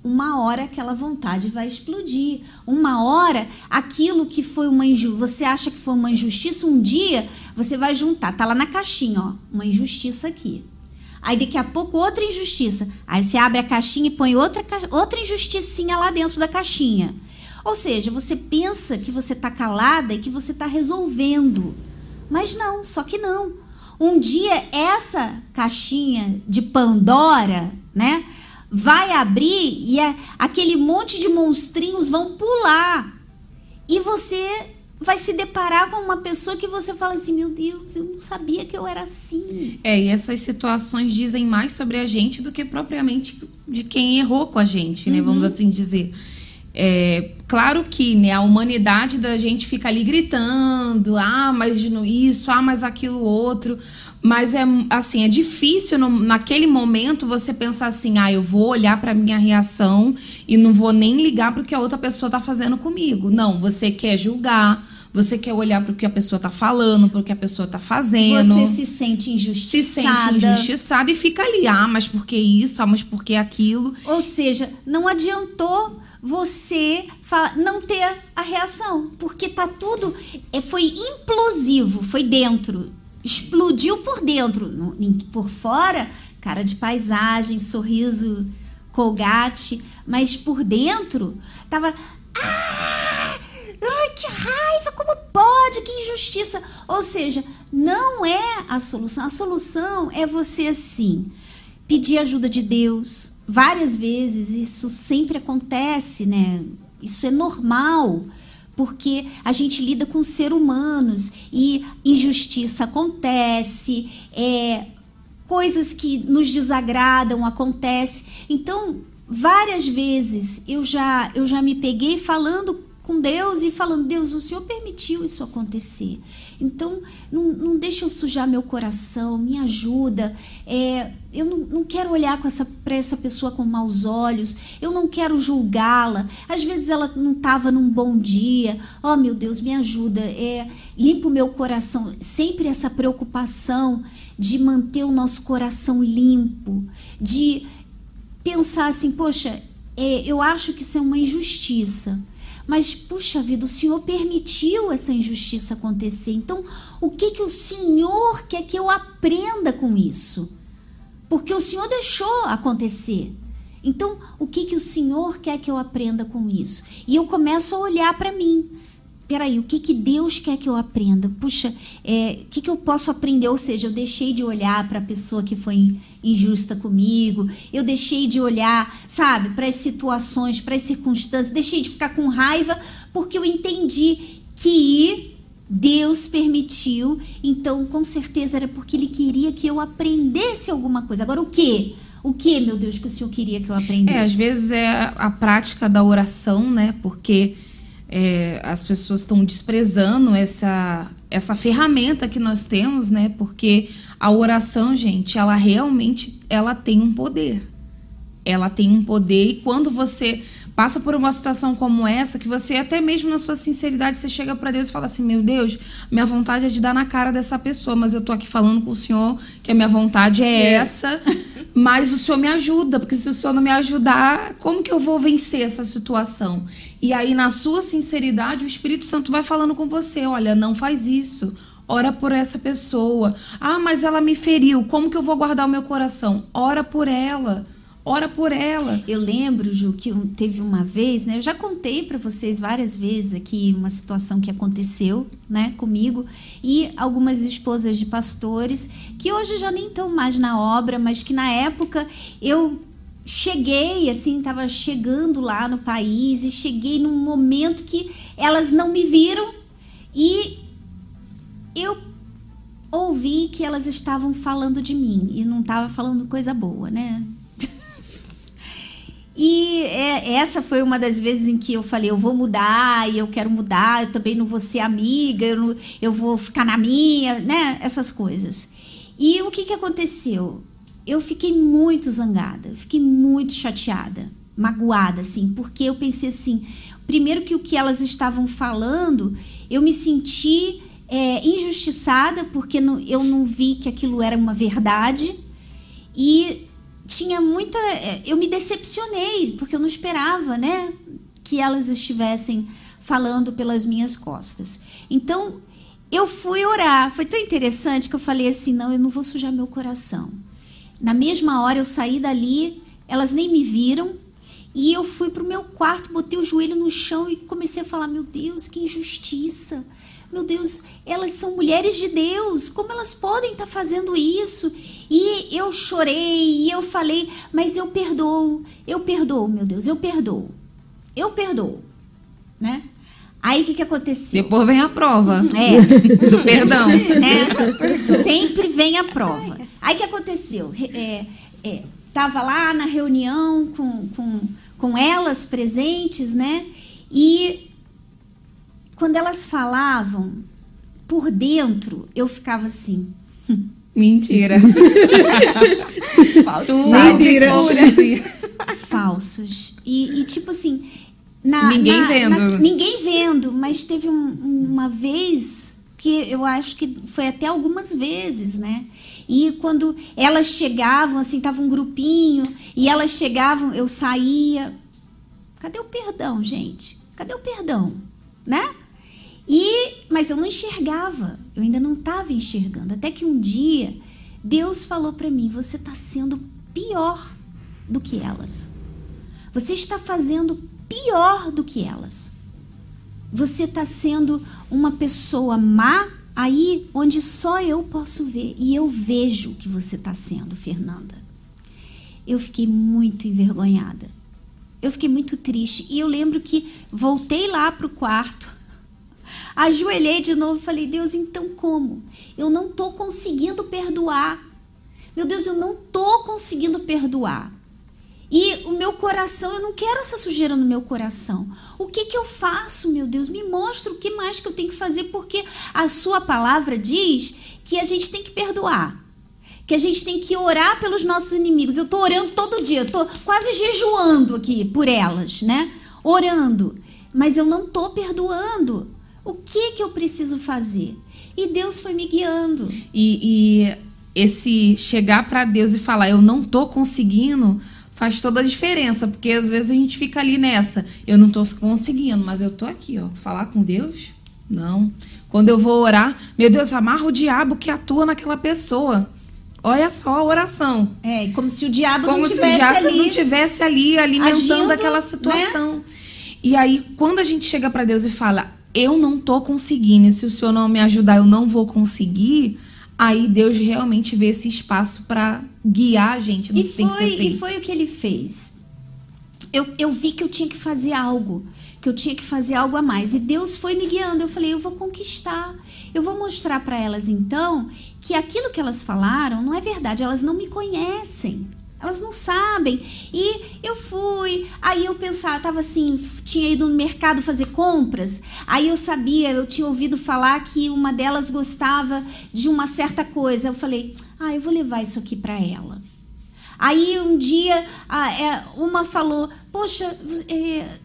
uma hora aquela vontade vai explodir. Uma hora aquilo que foi uma injustiça, você acha que foi uma injustiça, um dia você vai juntar, tá lá na caixinha, ó, uma injustiça aqui. Aí daqui a pouco outra injustiça. Aí você abre a caixinha e põe outra, outra injusticinha lá dentro da caixinha. Ou seja, você pensa que você tá calada e que você tá resolvendo. Mas não, só que não. Um dia essa caixinha de Pandora, né? Vai abrir e é, aquele monte de monstrinhos vão pular. E você vai se deparar com uma pessoa que você fala assim: meu Deus, eu não sabia que eu era assim. É, e essas situações dizem mais sobre a gente do que propriamente de quem errou com a gente, né? Uhum. Vamos assim dizer. É, claro que né, a humanidade da gente fica ali gritando, ah, mas isso, ah, mas aquilo outro. Mas é assim, é difícil no, naquele momento você pensar assim, ah, eu vou olhar para minha reação e não vou nem ligar para o que a outra pessoa tá fazendo comigo. Não, você quer julgar, você quer olhar para o que a pessoa tá falando, para o que a pessoa tá fazendo. Você se sente injustiçada. Se sente injustiçada e fica ali, ah, mas por que isso? Ah, mas por que aquilo? Ou seja, não adiantou você fala, não ter a reação, porque tá tudo é, foi implosivo, foi dentro explodiu por dentro, por fora, cara de paisagem, sorriso colgate, mas por dentro tava ah, ai, que raiva, como pode, que injustiça. Ou seja, não é a solução. A solução é você assim pedir ajuda de Deus. Várias vezes isso sempre acontece, né? Isso é normal porque a gente lida com ser humanos e injustiça acontece, é, coisas que nos desagradam acontecem. Então, várias vezes eu já eu já me peguei falando com Deus e falando, Deus, o Senhor permitiu isso acontecer. Então, não, não deixa eu sujar meu coração, me ajuda. É, eu não, não quero olhar para essa, essa pessoa com maus olhos, eu não quero julgá-la. Às vezes ela não estava num bom dia. Oh, meu Deus, me ajuda. É, limpa o meu coração. Sempre essa preocupação de manter o nosso coração limpo, de pensar assim, poxa, é, eu acho que isso é uma injustiça. Mas, puxa vida, o Senhor permitiu essa injustiça acontecer. Então, o que, que o Senhor quer que eu aprenda com isso? Porque o Senhor deixou acontecer. Então, o que, que o Senhor quer que eu aprenda com isso? E eu começo a olhar para mim peraí, o que, que Deus quer que eu aprenda? Puxa, é, o que, que eu posso aprender? Ou seja, eu deixei de olhar para a pessoa que foi injusta comigo, eu deixei de olhar, sabe, para as situações, para as circunstâncias, deixei de ficar com raiva, porque eu entendi que Deus permitiu, então com certeza era porque Ele queria que eu aprendesse alguma coisa. Agora, o que? O que, meu Deus, que o Senhor queria que eu aprendesse? É, às vezes é a prática da oração, né? Porque é, as pessoas estão desprezando essa, essa ferramenta que nós temos, né? Porque a oração, gente, ela realmente ela tem um poder. Ela tem um poder e quando você passa por uma situação como essa, que você até mesmo na sua sinceridade você chega para Deus e fala assim: "Meu Deus, minha vontade é de dar na cara dessa pessoa, mas eu tô aqui falando com o Senhor que a minha vontade é, é. essa, mas o Senhor me ajuda, porque se o Senhor não me ajudar, como que eu vou vencer essa situação?" E aí, na sua sinceridade, o Espírito Santo vai falando com você: olha, não faz isso. Ora por essa pessoa. Ah, mas ela me feriu. Como que eu vou guardar o meu coração? Ora por ela. Ora por ela. Eu lembro, Ju, que teve uma vez, né? Eu já contei para vocês várias vezes aqui uma situação que aconteceu, né, comigo e algumas esposas de pastores que hoje já nem estão mais na obra, mas que na época eu cheguei, assim, estava chegando lá no país e cheguei num momento que elas não me viram e eu ouvi que elas estavam falando de mim e não estava falando coisa boa, né? E é, essa foi uma das vezes em que eu falei: eu vou mudar e eu quero mudar, eu também não vou ser amiga, eu, não, eu vou ficar na minha, né? Essas coisas. E o que, que aconteceu? Eu fiquei muito zangada, fiquei muito chateada, magoada, assim, porque eu pensei assim: primeiro, que o que elas estavam falando, eu me senti é, injustiçada, porque não, eu não vi que aquilo era uma verdade. E tinha muita. É, eu me decepcionei, porque eu não esperava, né? Que elas estivessem falando pelas minhas costas. Então, eu fui orar. Foi tão interessante que eu falei assim: não, eu não vou sujar meu coração. Na mesma hora eu saí dali, elas nem me viram. E eu fui para o meu quarto, botei o joelho no chão e comecei a falar: meu Deus, que injustiça. Meu Deus, elas são mulheres de Deus, como elas podem estar tá fazendo isso? E eu chorei, e eu falei, mas eu perdoo, eu perdoo, meu Deus, eu perdoo, eu perdoo, né? Aí o que, que aconteceu? Depois vem a prova. É. Do perdão. Né? Sempre vem a prova. Aí o que aconteceu? É, é, tava lá na reunião com, com, com elas presentes, né? E quando elas falavam, por dentro, eu ficava assim. Mentira. Falsas. Mentira. Falsas. E, e, tipo assim. Na, ninguém na, vendo. Na, ninguém vendo, mas teve um, uma vez que eu acho que foi até algumas vezes, né? E quando elas chegavam, assim, tava um grupinho, e elas chegavam, eu saía. Cadê o perdão, gente? Cadê o perdão? Né? E, mas eu não enxergava, eu ainda não estava enxergando. Até que um dia Deus falou para mim: você está sendo pior do que elas. Você está fazendo pior do que elas. Você está sendo uma pessoa má aí onde só eu posso ver. E eu vejo que você está sendo, Fernanda. Eu fiquei muito envergonhada. Eu fiquei muito triste. E eu lembro que voltei lá para o quarto Ajoelhei de novo e falei: Deus, então como? Eu não estou conseguindo perdoar. Meu Deus, eu não estou conseguindo perdoar. E o meu coração, eu não quero essa sujeira no meu coração. O que, que eu faço, meu Deus? Me mostra o que mais que eu tenho que fazer, porque a sua palavra diz que a gente tem que perdoar. Que a gente tem que orar pelos nossos inimigos. Eu estou orando todo dia, eu estou quase jejuando aqui por elas, né? Orando. Mas eu não estou perdoando. O que que eu preciso fazer? E Deus foi me guiando. E, e esse chegar para Deus e falar, eu não tô conseguindo, faz toda a diferença, porque às vezes a gente fica ali nessa, eu não tô conseguindo, mas eu tô aqui, ó, falar com Deus? Não. Quando eu vou orar, meu Deus, amarra o diabo que atua naquela pessoa. Olha só a oração. É, como se o diabo como não tivesse ali. Como se o diabo não tivesse ali alimentando agindo, aquela né? situação. Né? E aí, quando a gente chega para Deus e fala, eu não tô conseguindo, e se o senhor não me ajudar, eu não vou conseguir, aí Deus realmente vê esse espaço para guiar a gente no e que foi, tem que ser feito. E foi o que ele fez. Eu, eu vi que eu tinha que fazer algo, que eu tinha que fazer algo a mais. E Deus foi me guiando. Eu falei, eu vou conquistar. Eu vou mostrar para elas então que aquilo que elas falaram não é verdade. Elas não me conhecem. Elas não sabem. E eu fui, aí eu pensava, estava assim, tinha ido no mercado fazer compras, aí eu sabia, eu tinha ouvido falar que uma delas gostava de uma certa coisa. Eu falei, ah, eu vou levar isso aqui para ela. Aí um dia é, uma falou, poxa, é,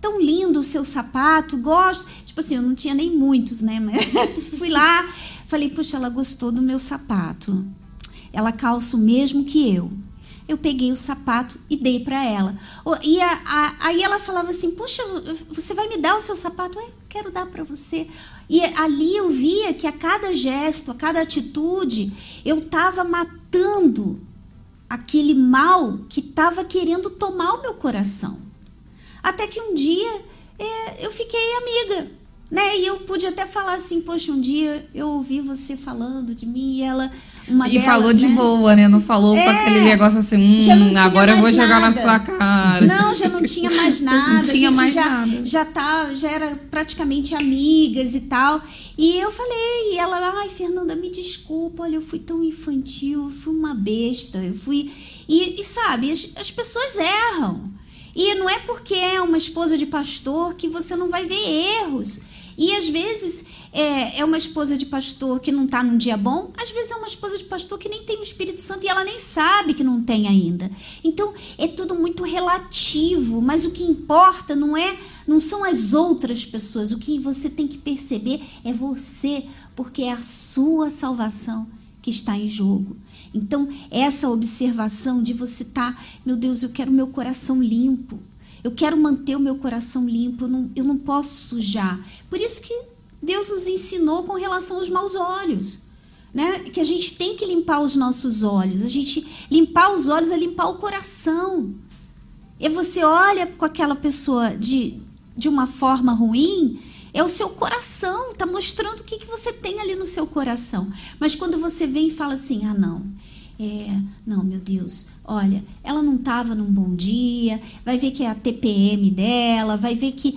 tão lindo o seu sapato, gosto. Tipo assim, eu não tinha nem muitos, né? Fui lá, falei, poxa, ela gostou do meu sapato. Ela calça o mesmo que eu eu peguei o sapato e dei para ela. E a, a, aí ela falava assim: Puxa, você vai me dar o seu sapato? Eu quero dar para você. E ali eu via que a cada gesto, a cada atitude, eu estava matando aquele mal que estava querendo tomar o meu coração. Até que um dia é, eu fiquei amiga, né? E eu pude até falar assim, poxa, um dia eu ouvi você falando de mim e ela uma e delas, falou de né? boa, né? Não falou É, com aquele negócio assim, hum, agora eu vou mais jogar na nada. sua cara. Não, já não tinha mais nada. Não tinha mais já, nada. Já, tá, já era praticamente amigas e tal. E eu falei, e ela, ai, Fernanda, me desculpa, olha, eu fui tão infantil, eu fui uma besta, eu fui. E, e sabe, as, as pessoas erram. E não é porque é uma esposa de pastor que você não vai ver erros. E às vezes é, é uma esposa de pastor que não está num dia bom, às vezes é uma esposa de pastor que nem tem o Espírito Santo e ela nem sabe que não tem ainda. Então é tudo muito relativo, mas o que importa não é, não são as outras pessoas. O que você tem que perceber é você, porque é a sua salvação que está em jogo. Então, essa observação de você tá, meu Deus, eu quero meu coração limpo. Eu quero manter o meu coração limpo, eu não, eu não posso sujar. Por isso que Deus nos ensinou com relação aos maus olhos. Né? Que a gente tem que limpar os nossos olhos. A gente limpar os olhos é limpar o coração. E você olha com aquela pessoa de, de uma forma ruim, é o seu coração, está mostrando o que, que você tem ali no seu coração. Mas quando você vem e fala assim, ah, não, é, não, meu Deus, olha, ela não estava num bom dia, vai ver que é a TPM dela, vai ver que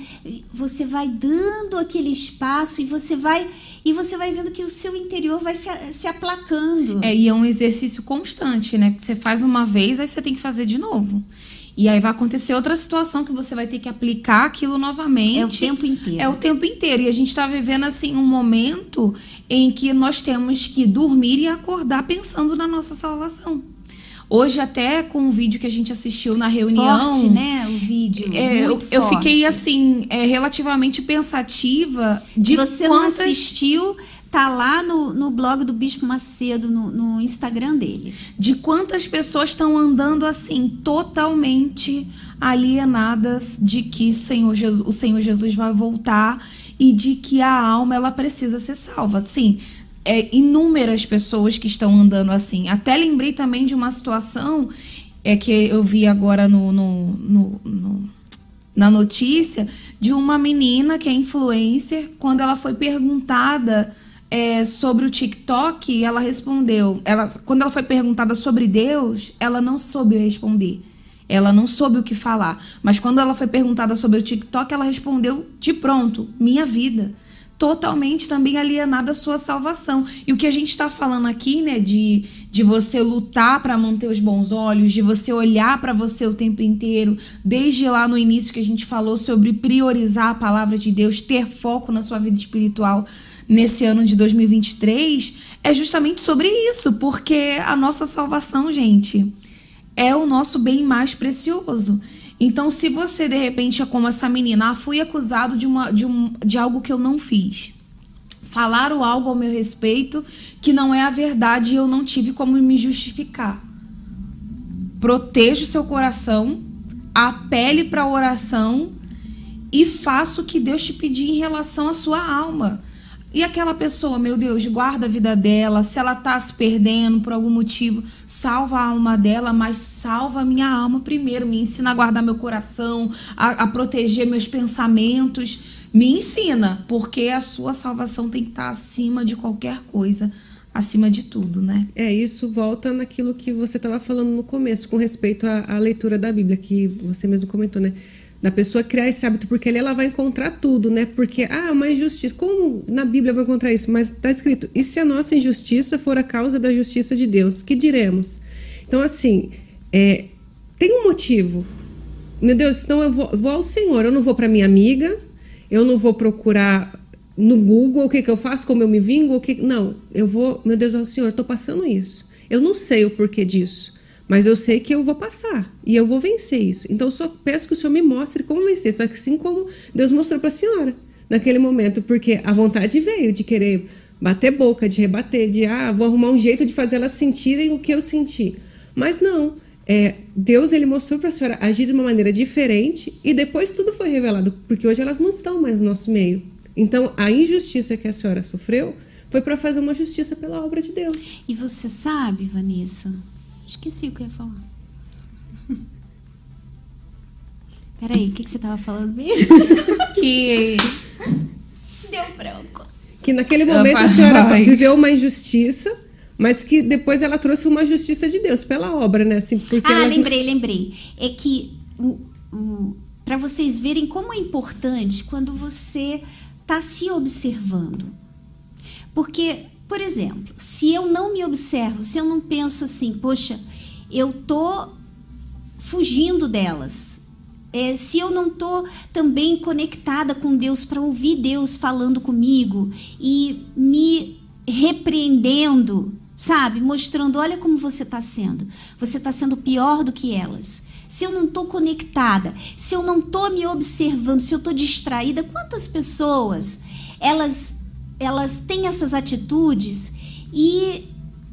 você vai dando aquele espaço e você vai e você vai vendo que o seu interior vai se, se aplacando. É, e é um exercício constante, né? Você faz uma vez, aí você tem que fazer de novo. E aí vai acontecer outra situação que você vai ter que aplicar aquilo novamente. É o tempo inteiro. É o tempo inteiro. E a gente está vivendo, assim, um momento em que nós temos que dormir e acordar pensando na nossa salvação. Hoje, até com o vídeo que a gente assistiu na reunião. Forte, né? O vídeo. é, eu, eu fiquei, assim, é, relativamente pensativa Se de você quantas... não assistiu, tá lá no, no blog do Bispo Macedo, no, no Instagram dele. de quantas pessoas estão andando assim, totalmente alienadas de que Senhor Jesus, o Senhor Jesus vai voltar e de que a alma ela precisa ser salva. Sim, é, inúmeras pessoas que estão andando assim. Até lembrei também de uma situação é que eu vi agora no, no, no- no- na notícia de uma menina que é influencer, quando ela foi perguntada é, sobre o TikTok, ela respondeu. Ela, quando ela foi perguntada sobre Deus, ela não soube responder. Ela não soube o que falar. Mas quando ela foi perguntada sobre o TikTok, ela respondeu de pronto: minha vida. Totalmente também alienada à sua salvação. E o que a gente está falando aqui, né, de, de você lutar para manter os bons olhos, de você olhar para você o tempo inteiro, desde lá no início que a gente falou sobre priorizar a palavra de Deus, ter foco na sua vida espiritual nesse ano de 2023, é justamente sobre isso, porque a nossa salvação, gente, é o nosso bem mais precioso. Então, se você de repente é como essa menina, ah, fui acusado de, uma, de, um, de algo que eu não fiz. Falaram algo ao meu respeito que não é a verdade e eu não tive como me justificar. Proteja o seu coração, apele para a oração e faça o que Deus te pedir em relação à sua alma. E aquela pessoa, meu Deus, guarda a vida dela. Se ela tá se perdendo por algum motivo, salva a alma dela, mas salva a minha alma primeiro. Me ensina a guardar meu coração, a, a proteger meus pensamentos. Me ensina, porque a sua salvação tem que estar acima de qualquer coisa, acima de tudo, né? É, isso volta naquilo que você estava falando no começo, com respeito à, à leitura da Bíblia, que você mesmo comentou, né? Da pessoa criar esse hábito, porque ali ela vai encontrar tudo, né? Porque, ah, uma injustiça. Como na Bíblia vou encontrar isso? Mas está escrito: e se a nossa injustiça for a causa da justiça de Deus? Que diremos? Então, assim, é, tem um motivo. Meu Deus, então eu vou, vou ao Senhor, eu não vou para minha amiga, eu não vou procurar no Google o que, que eu faço, como eu me vingo, o que. Não, eu vou, meu Deus, ao Senhor, estou passando isso. Eu não sei o porquê disso, mas eu sei que eu vou passar e eu vou vencer isso. Então eu só peço que o Senhor me mostre como vencer, só que assim como Deus mostrou para a senhora naquele momento, porque a vontade veio de querer bater boca, de rebater, de ah, vou arrumar um jeito de fazer elas sentirem o que eu senti. Mas não, é, Deus ele mostrou para a senhora agir de uma maneira diferente e depois tudo foi revelado, porque hoje elas não estão mais no nosso meio. Então a injustiça que a senhora sofreu foi para fazer uma justiça pela obra de Deus. E você sabe, Vanessa, Esqueci o que eu ia falar. Peraí, o que, que você tava falando mesmo? Que Deu branco. Que naquele momento a senhora Ai. viveu uma injustiça, mas que depois ela trouxe uma justiça de Deus pela obra, né? Assim, porque Ah, lembrei, lembrei. É que para vocês verem como é importante quando você está se observando. Porque, por exemplo, se eu não me observo, se eu não penso assim, poxa, eu tô fugindo delas. É, se eu não tô também conectada com Deus para ouvir Deus falando comigo e me repreendendo, sabe? Mostrando, olha como você está sendo. Você está sendo pior do que elas. Se eu não estou conectada, se eu não estou me observando, se eu estou distraída, quantas pessoas elas elas têm essas atitudes e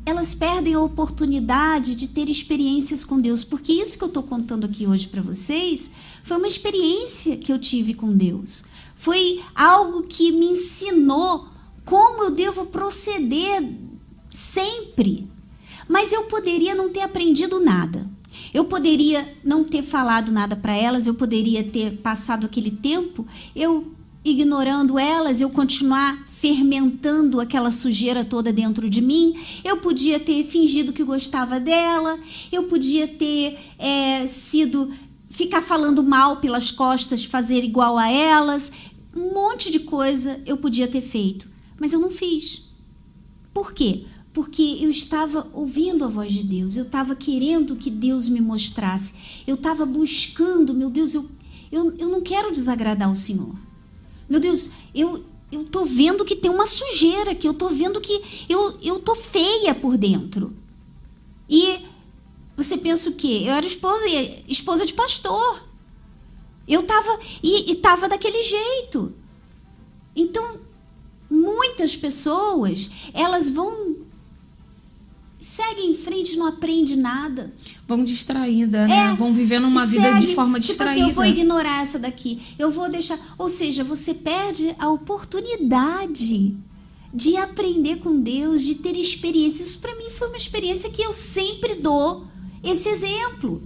elas perdem a oportunidade de ter experiências com Deus, porque isso que eu estou contando aqui hoje para vocês foi uma experiência que eu tive com Deus. Foi algo que me ensinou como eu devo proceder sempre. Mas eu poderia não ter aprendido nada. Eu poderia não ter falado nada para elas, eu poderia ter passado aquele tempo eu ignorando elas, eu continuar fermentando aquela sujeira toda dentro de mim. Eu podia ter fingido que gostava dela, eu podia ter é, sido ficar falando mal pelas costas, fazer igual a elas, um monte de coisa eu podia ter feito, mas eu não fiz. Por quê? Porque eu estava ouvindo a voz de Deus, eu estava querendo que Deus me mostrasse, eu estava buscando, meu Deus, eu, eu, eu não quero desagradar o Senhor. Meu Deus, eu, eu tô vendo que tem uma sujeira aqui, eu tô vendo que eu, eu tô feia por dentro. E você pensa o quê? Eu era esposa, esposa de pastor. Eu tava e, e tava daquele jeito. Então, muitas pessoas, elas vão seguem em frente, não aprende nada. Vão distraída, né? Vão vivendo uma vida segue, de forma tipo distraída. assim, eu vou ignorar essa daqui. Eu vou deixar. Ou seja, você perde a oportunidade de aprender com Deus, de ter experiência. Isso para mim foi uma experiência que eu sempre dou esse exemplo.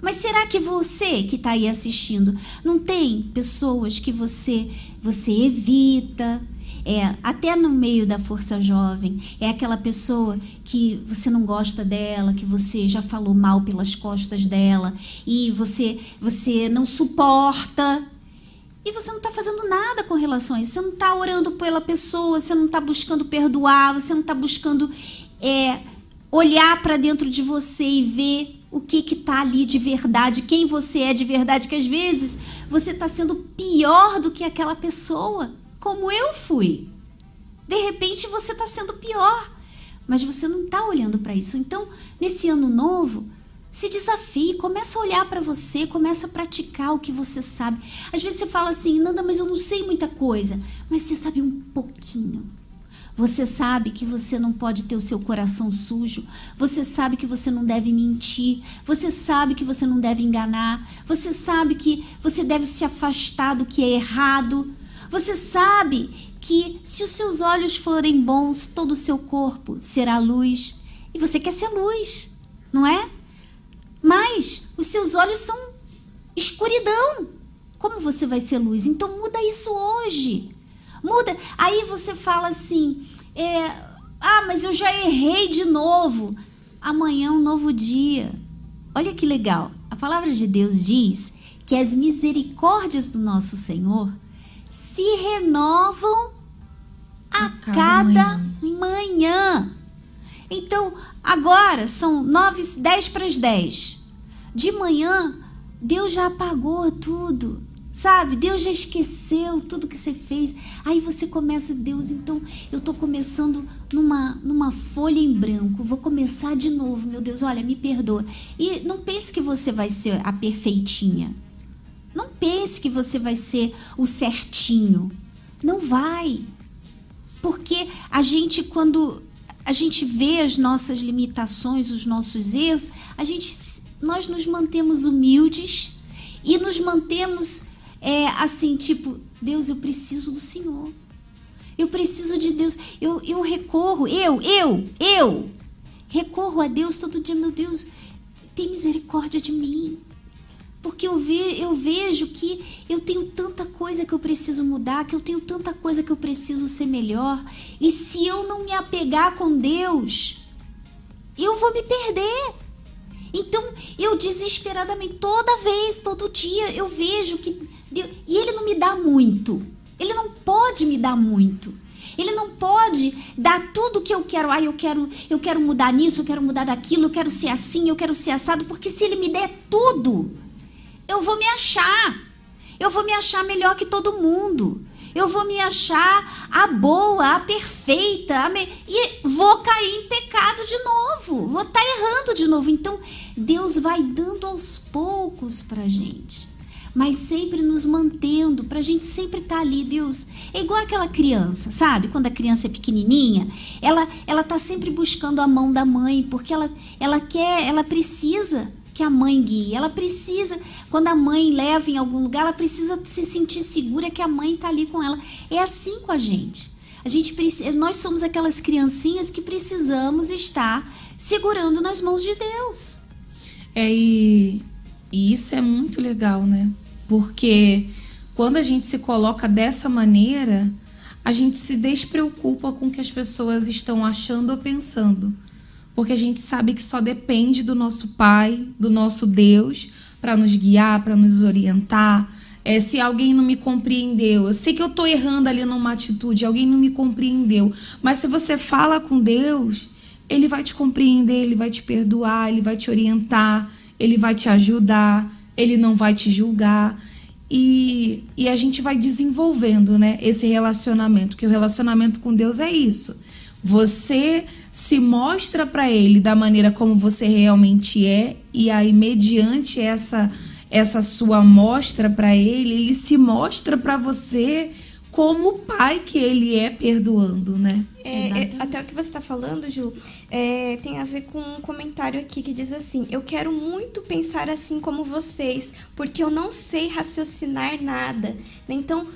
Mas será que você que está aí assistindo não tem pessoas que você você evita? É, até no meio da força jovem, é aquela pessoa que você não gosta dela, que você já falou mal pelas costas dela e você você não suporta. E você não está fazendo nada com relação a isso. Você não está orando pela pessoa, você não está buscando perdoar, você não está buscando é, olhar para dentro de você e ver o que que tá ali de verdade, quem você é de verdade, que às vezes você está sendo pior do que aquela pessoa, como eu fui. De repente você está sendo pior, mas você não está olhando para isso. Então, nesse ano novo, se desafie, começa a olhar para você, começa a praticar o que você sabe. Às vezes você fala assim, Nanda, mas eu não sei muita coisa, mas você sabe um pouquinho. Você sabe que você não pode ter o seu coração sujo. Você sabe que você não deve mentir. Você sabe que você não deve enganar. Você sabe que você deve se afastar do que é errado. Você sabe que se os seus olhos forem bons, todo o seu corpo será luz. E você quer ser luz, não é? Mas os seus olhos são escuridão. Como você vai ser luz? Então muda isso hoje. Muda. Aí você fala assim: é, ah, mas eu já errei de novo. Amanhã é um novo dia. Olha que legal. A palavra de Deus diz que as misericórdias do nosso Senhor se renovam a, cada cada manhã. Então, agora são 9, 10 para as 10. De manhã, Deus já apagou tudo. Sabe? Deus já esqueceu tudo que você fez. Aí você começa, Deus, então eu tô começando numa, numa folha em branco. Vou começar de novo, meu Deus, olha, me perdoa. E não pense que você vai ser a perfeitinha. Não pense que você vai ser o certinho. Não vai. Porque a gente, quando a gente vê as nossas limitações, os nossos erros, a gente, nós nos mantemos humildes e nos mantemos é, assim, tipo, Deus, eu preciso do Senhor. Eu preciso de Deus. Eu, eu recorro, eu, eu, eu. recorro a Deus todo dia, meu Deus, tem misericórdia de mim. Porque eu, ve, eu vejo que eu tenho tanta coisa que eu preciso mudar, que eu tenho tanta coisa que eu preciso ser melhor. E se eu não me apegar com Deus, eu vou me perder. Então, eu desesperadamente, toda vez, todo dia, eu vejo que Deus, e Ele não me dá muito. Ele não pode me dar muito. Ele não pode dar tudo que eu quero. Ah, eu quero, eu quero mudar nisso, eu quero mudar daquilo, eu quero ser assim, eu quero ser assado, porque se ele me der tudo, eu vou me achar. Eu vou me achar melhor que todo mundo. Eu vou me achar a boa, a perfeita, a me... e vou cair em pecado de novo. Vou estar tá errando de novo. Então, Deus vai dando aos poucos pra gente mas sempre nos mantendo, para a gente sempre estar tá ali, Deus. É igual aquela criança, sabe? Quando a criança é pequenininha, ela ela tá sempre buscando a mão da mãe, porque ela ela quer, ela precisa que a mãe guie. Ela precisa, quando a mãe leva em algum lugar, ela precisa se sentir segura que a mãe está ali com ela. É assim com a gente. A gente nós somos aquelas criancinhas que precisamos estar segurando nas mãos de Deus. É e, e isso é muito legal, né? Porque quando a gente se coloca dessa maneira, a gente se despreocupa com o que as pessoas estão achando ou pensando porque a gente sabe que só depende do nosso Pai, do nosso Deus, para nos guiar, para nos orientar. É, se alguém não me compreendeu, eu sei que eu estou errando ali numa atitude, alguém não me compreendeu, mas se você fala com Deus, Ele vai te compreender, Ele vai te perdoar, Ele vai te orientar, Ele vai te ajudar, Ele não vai te julgar. E, e a gente vai desenvolvendo né, esse relacionamento, que o relacionamento com Deus é isso. Você se mostra para ele da maneira como você realmente é e aí mediante essa essa sua mostra para ele, ele se mostra para você como o pai que ele é perdoando, né? É, é, até o que você está falando, Ju, é, tem a ver com um comentário aqui que diz assim: Eu quero muito pensar assim como vocês, porque eu não sei raciocinar nada. Então,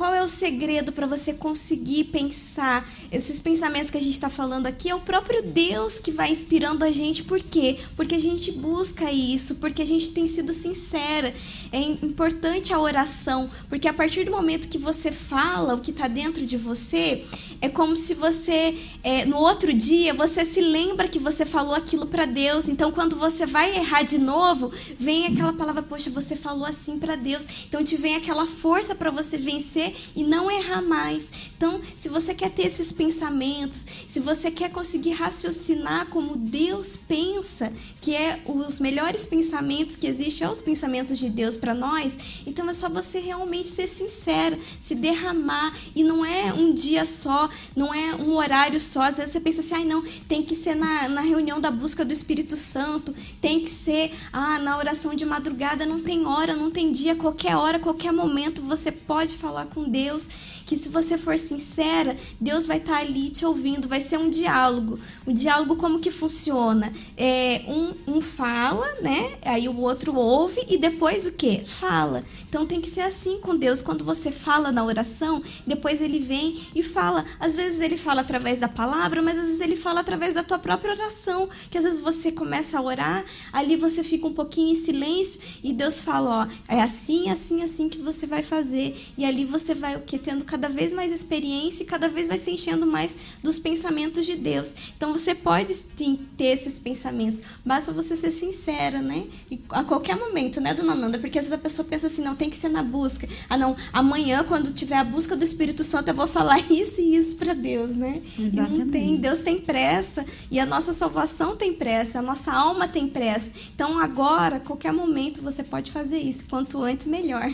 qual é o segredo para você conseguir pensar? Esses pensamentos que a gente está falando aqui é o próprio Deus que vai inspirando a gente. Por quê? Porque a gente busca isso, porque a gente tem sido sincera. É importante a oração, porque a partir do momento que você fala o que está dentro de você, é como se você, é, no outro dia, você se lembra que você falou aquilo para Deus. Então, quando você vai errar de novo, vem aquela palavra, poxa, você falou assim para Deus. Então, te vem aquela força para você vencer e não errar mais. Então, se você quer ter esses pensamentos, se você quer conseguir raciocinar como Deus pensa, que é os melhores pensamentos que existem, é os pensamentos de Deus para nós, então é só você realmente ser sincera, se derramar. E não é um dia só, não é um horário só. Às vezes você pensa assim, ai não, tem que ser na, na reunião da busca do Espírito Santo, tem que ser ah, na oração de madrugada, não tem hora, não tem dia, qualquer hora, qualquer momento você pode falar com Deus que se você for sincera, Deus vai estar ali te ouvindo, vai ser um diálogo. O diálogo como que funciona? É, um, um fala, né? Aí o outro ouve e depois o que? Fala. Então tem que ser assim com Deus. Quando você fala na oração, depois ele vem e fala. Às vezes ele fala através da palavra, mas às vezes ele fala através da tua própria oração. Que às vezes você começa a orar, ali você fica um pouquinho em silêncio e Deus fala, ó, é assim, assim, assim que você vai fazer. E ali você vai o que tendo cada vez mais experiência e cada vez vai se enchendo mais dos pensamentos de Deus. Então você pode sim ter esses pensamentos, basta você ser sincera, né? E a qualquer momento, né, dona Nanda? Porque às vezes a pessoa pensa assim, não, tem que ser na busca. Ah, não, amanhã, quando tiver a busca do Espírito Santo, eu vou falar isso e isso para Deus, né? Exatamente. E não tem, Deus tem pressa e a nossa salvação tem pressa, a nossa alma tem pressa. Então agora, qualquer momento, você pode fazer isso. Quanto antes, melhor.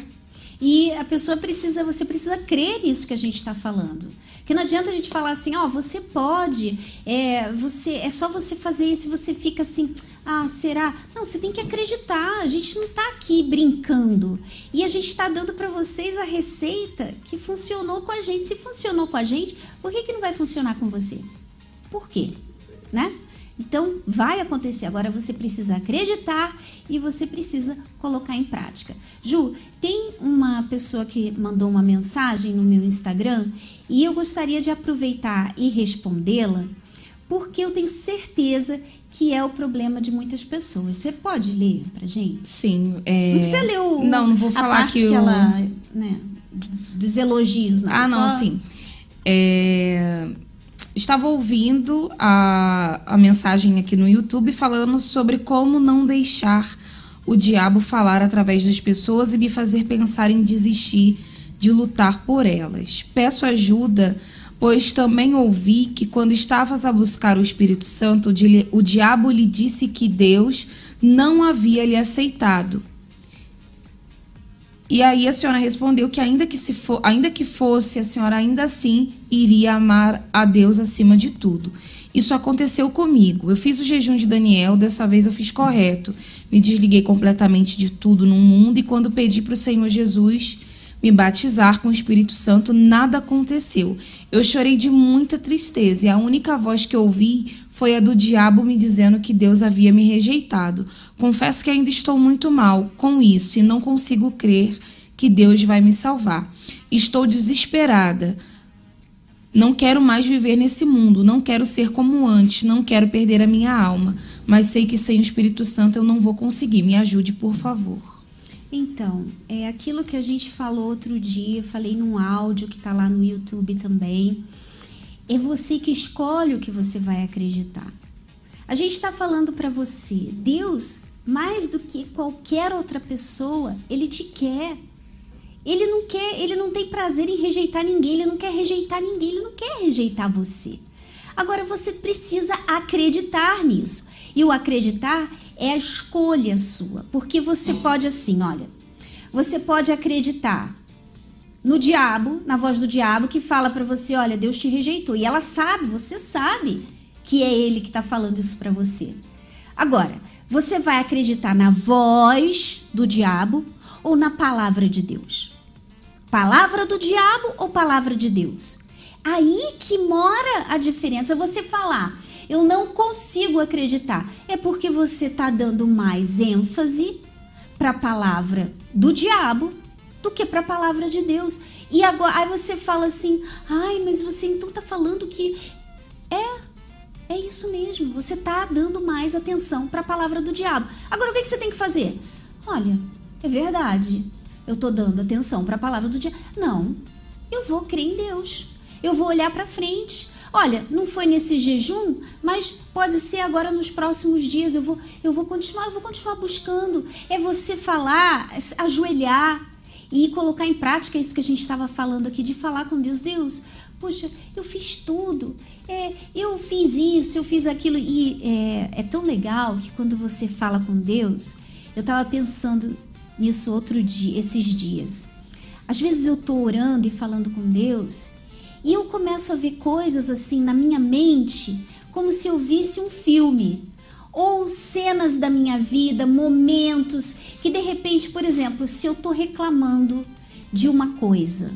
E a pessoa precisa, você precisa crer nisso que a gente está falando. Que não adianta a gente falar assim, ó, oh, você pode, é, você, é só você fazer isso e você fica assim, ah, será? Não, você tem que acreditar. A gente não está aqui brincando. E a gente está dando para vocês a receita que funcionou com a gente. Se funcionou com a gente, por que, que não vai funcionar com você? Por quê? Né? Então, vai acontecer. Agora você precisa acreditar e você precisa colocar em prática. Ju, tem uma pessoa que mandou uma mensagem no meu Instagram e eu gostaria de aproveitar e respondê-la, porque eu tenho certeza que é o problema de muitas pessoas. Você pode ler pra gente? Sim. É... Não precisa ler o, não, não vou falar a parte que, que, ela, né, dos elogios, não. Ah, não, Só... sim. É... Estava ouvindo a, a mensagem aqui no YouTube falando sobre como não deixar o diabo falar através das pessoas e me fazer pensar em desistir de lutar por elas. Peço ajuda, pois também ouvi que quando estavas a buscar o Espírito Santo, o diabo lhe disse que Deus não havia lhe aceitado. E aí a senhora respondeu que ainda que se for, ainda que fosse, a senhora ainda assim iria amar a Deus acima de tudo. Isso aconteceu comigo. Eu fiz o jejum de Daniel, dessa vez eu fiz correto. Me desliguei completamente de tudo no mundo e quando pedi para o Senhor Jesus me batizar com o Espírito Santo, nada aconteceu. Eu chorei de muita tristeza e a única voz que ouvi foi a do diabo me dizendo que Deus havia me rejeitado. Confesso que ainda estou muito mal com isso e não consigo crer que Deus vai me salvar. Estou desesperada. Não quero mais viver nesse mundo, não quero ser como antes, não quero perder a minha alma, mas sei que sem o Espírito Santo eu não vou conseguir. Me ajude, por favor. Então, é aquilo que a gente falou outro dia, falei num áudio que está lá no YouTube também. É você que escolhe o que você vai acreditar. A gente está falando para você, Deus, mais do que qualquer outra pessoa, ele te quer. Ele não quer, ele não tem prazer em rejeitar ninguém, ele não quer rejeitar ninguém, ele não quer rejeitar você. Agora você precisa acreditar nisso. E o acreditar é a escolha sua, porque você pode assim, olha, você pode acreditar no diabo, na voz do diabo que fala para você, olha, Deus te rejeitou. E ela sabe, você sabe que é ele que está falando isso para você. Agora, você vai acreditar na voz do diabo ou na palavra de Deus? Palavra do diabo ou palavra de Deus? Aí que mora a diferença. Você falar, eu não consigo acreditar. É porque você está dando mais ênfase para a palavra do diabo do que para a palavra de Deus. E agora aí você fala assim: "Ai, mas você então está falando que é é isso mesmo. Você está dando mais atenção para a palavra do diabo. Agora o que, que você tem que fazer? Olha, é verdade. Eu estou dando atenção para a palavra do diabo. Não. Eu vou crer em Deus. Eu vou olhar para frente. Olha, não foi nesse jejum, mas pode ser agora nos próximos dias. Eu vou, eu vou continuar, eu vou continuar buscando. É você falar, ajoelhar e colocar em prática isso que a gente estava falando aqui de falar com Deus. Deus, poxa, eu fiz tudo. É, eu fiz isso, eu fiz aquilo e é, é tão legal que quando você fala com Deus, eu estava pensando nisso outro dia, esses dias. Às vezes eu estou orando e falando com Deus e eu começo a ver coisas assim na minha mente, como se eu visse um filme. Ou cenas da minha vida, momentos que de repente, por exemplo, se eu estou reclamando de uma coisa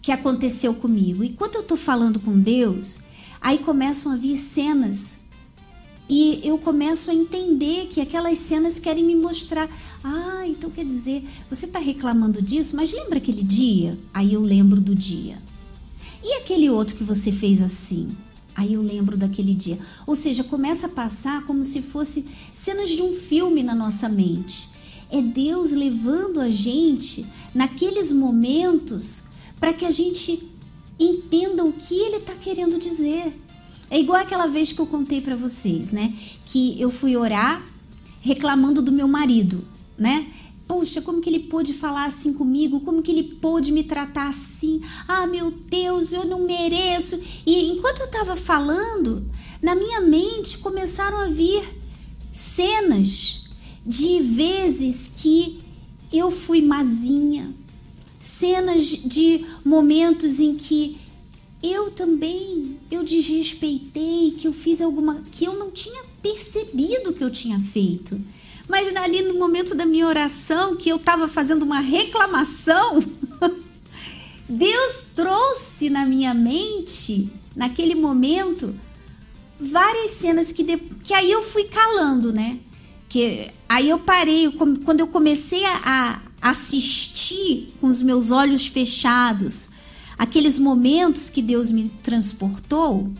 que aconteceu comigo, e quando eu estou falando com Deus, aí começam a vir cenas e eu começo a entender que aquelas cenas querem me mostrar. Ah, então quer dizer, você está reclamando disso, mas lembra aquele dia? Aí eu lembro do dia. E aquele outro que você fez assim? Aí eu lembro daquele dia. Ou seja, começa a passar como se fosse cenas de um filme na nossa mente. É Deus levando a gente naqueles momentos para que a gente entenda o que Ele está querendo dizer. É igual aquela vez que eu contei para vocês, né? Que eu fui orar reclamando do meu marido, né? Poxa, como que ele pôde falar assim comigo? Como que ele pôde me tratar assim? Ah, meu Deus, eu não mereço. E enquanto eu estava falando, na minha mente começaram a vir cenas de vezes que eu fui mazinha, cenas de momentos em que eu também eu desrespeitei, que eu fiz alguma que eu não tinha percebido que eu tinha feito. Mas ali no momento da minha oração, que eu estava fazendo uma reclamação, Deus trouxe na minha mente, naquele momento, várias cenas que, de, que aí eu fui calando, né? Que aí eu parei, quando eu comecei a, assistir com os meus olhos fechados, aqueles momentos que Deus me transportou,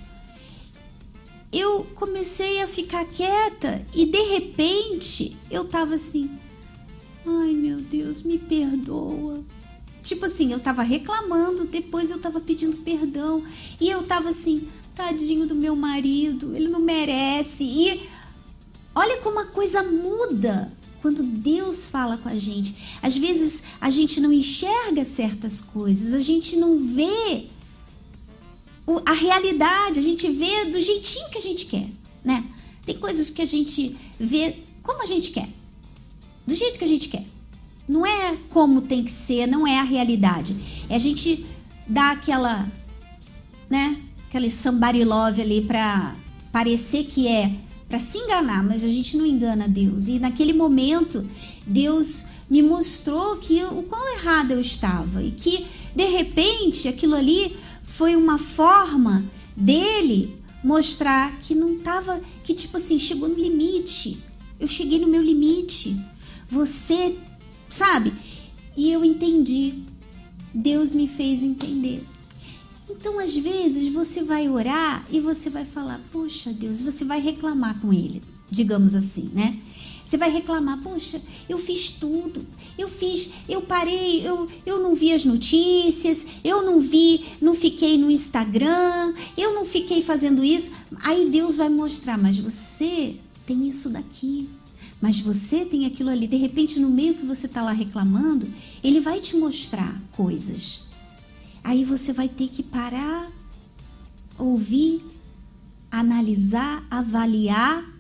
eu comecei a ficar quieta e de repente eu tava assim: ai meu Deus, me perdoa. Tipo assim, eu tava reclamando, depois eu tava pedindo perdão e eu tava assim: tadinho do meu marido, ele não merece. E olha como a coisa muda quando Deus fala com a gente. Às vezes a gente não enxerga certas coisas, a gente não vê a realidade, a gente vê do jeitinho que a gente quer, né? Tem coisas que a gente vê como a gente quer, do jeito que a gente quer. Não é como tem que ser, não é a realidade. É a gente dar aquela, né? Aquele somebody love ali para parecer que é para se enganar, mas a gente não engana Deus. E naquele momento, Deus me mostrou que o quão errado eu estava e que de repente aquilo ali foi uma forma dele mostrar que não estava, que tipo assim, chegou no limite. Eu cheguei no meu limite. Você, sabe? E eu entendi. Deus me fez entender. Então, às vezes, você vai orar e você vai falar, poxa Deus, você vai reclamar com ele, digamos assim, né? Você vai reclamar, poxa, eu fiz tudo, eu fiz, eu parei, eu, eu não vi as notícias, eu não vi, não fiquei no Instagram, eu não fiquei fazendo isso. Aí Deus vai mostrar, mas você tem isso daqui, mas você tem aquilo ali. De repente, no meio que você está lá reclamando, ele vai te mostrar coisas. Aí você vai ter que parar, ouvir, analisar, avaliar.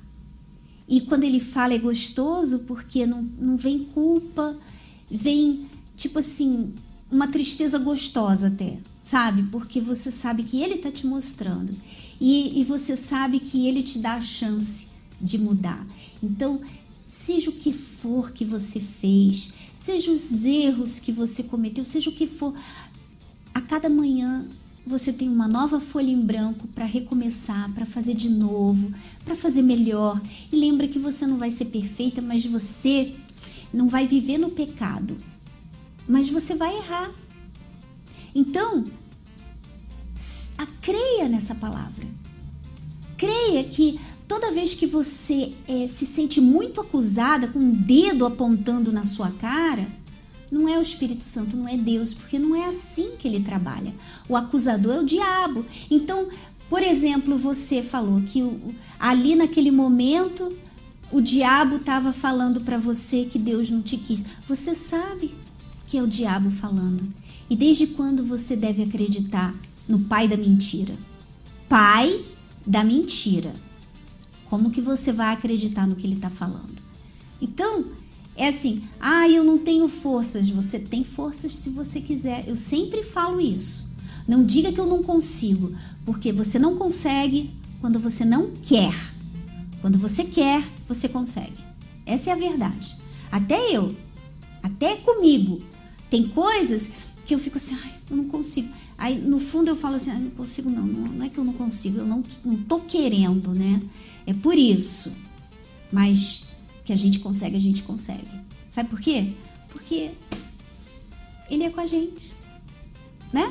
E quando ele fala é gostoso, porque não, não vem culpa, vem tipo assim, uma tristeza gostosa até, sabe? Porque você sabe que ele está te mostrando. E, e você sabe que ele te dá a chance de mudar. Então, seja o que for que você fez, seja os erros que você cometeu, seja o que for, a cada manhã você tem uma nova folha em branco para recomeçar, para fazer de novo, para fazer melhor. E lembra que você não vai ser perfeita, mas você não vai viver no pecado. Mas você vai errar. Então, creia nessa palavra. Creia que toda vez que você é, se sente muito acusada, com um dedo apontando na sua cara, não é o Espírito Santo, não é Deus, porque não é assim que ele trabalha. O acusador é o diabo. Então, por exemplo, você falou que ali naquele momento o diabo estava falando para você que Deus não te quis. Você sabe que é o diabo falando. E desde quando você deve acreditar no pai da mentira? Pai da mentira. Como que você vai acreditar no que ele está falando? Então, é assim, ah, eu não tenho forças. Você tem forças se você quiser. Eu sempre falo isso. Não diga que eu não consigo, porque você não consegue quando você não quer. Quando você quer, você consegue. Essa é a verdade. Até eu, até comigo, tem coisas que eu fico assim, ai, eu não consigo. Aí no fundo eu falo assim, ah, não consigo não, não é que eu não consigo, eu não, não tô querendo, né? É por isso. Mas que a gente consegue, a gente consegue. Sabe por quê? Porque ele é com a gente, né?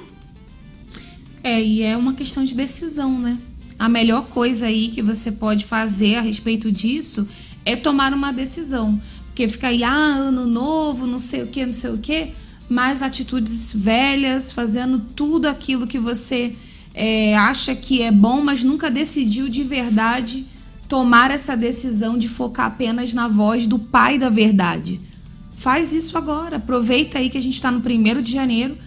É, e é uma questão de decisão, né? A melhor coisa aí que você pode fazer a respeito disso é tomar uma decisão. Porque fica aí, ah, ano novo, não sei o que, não sei o que, mas atitudes velhas, fazendo tudo aquilo que você é, acha que é bom, mas nunca decidiu de verdade tomar essa decisão de focar apenas na voz do Pai da verdade. Faz isso agora. Aproveita aí que a gente está no primeiro de janeiro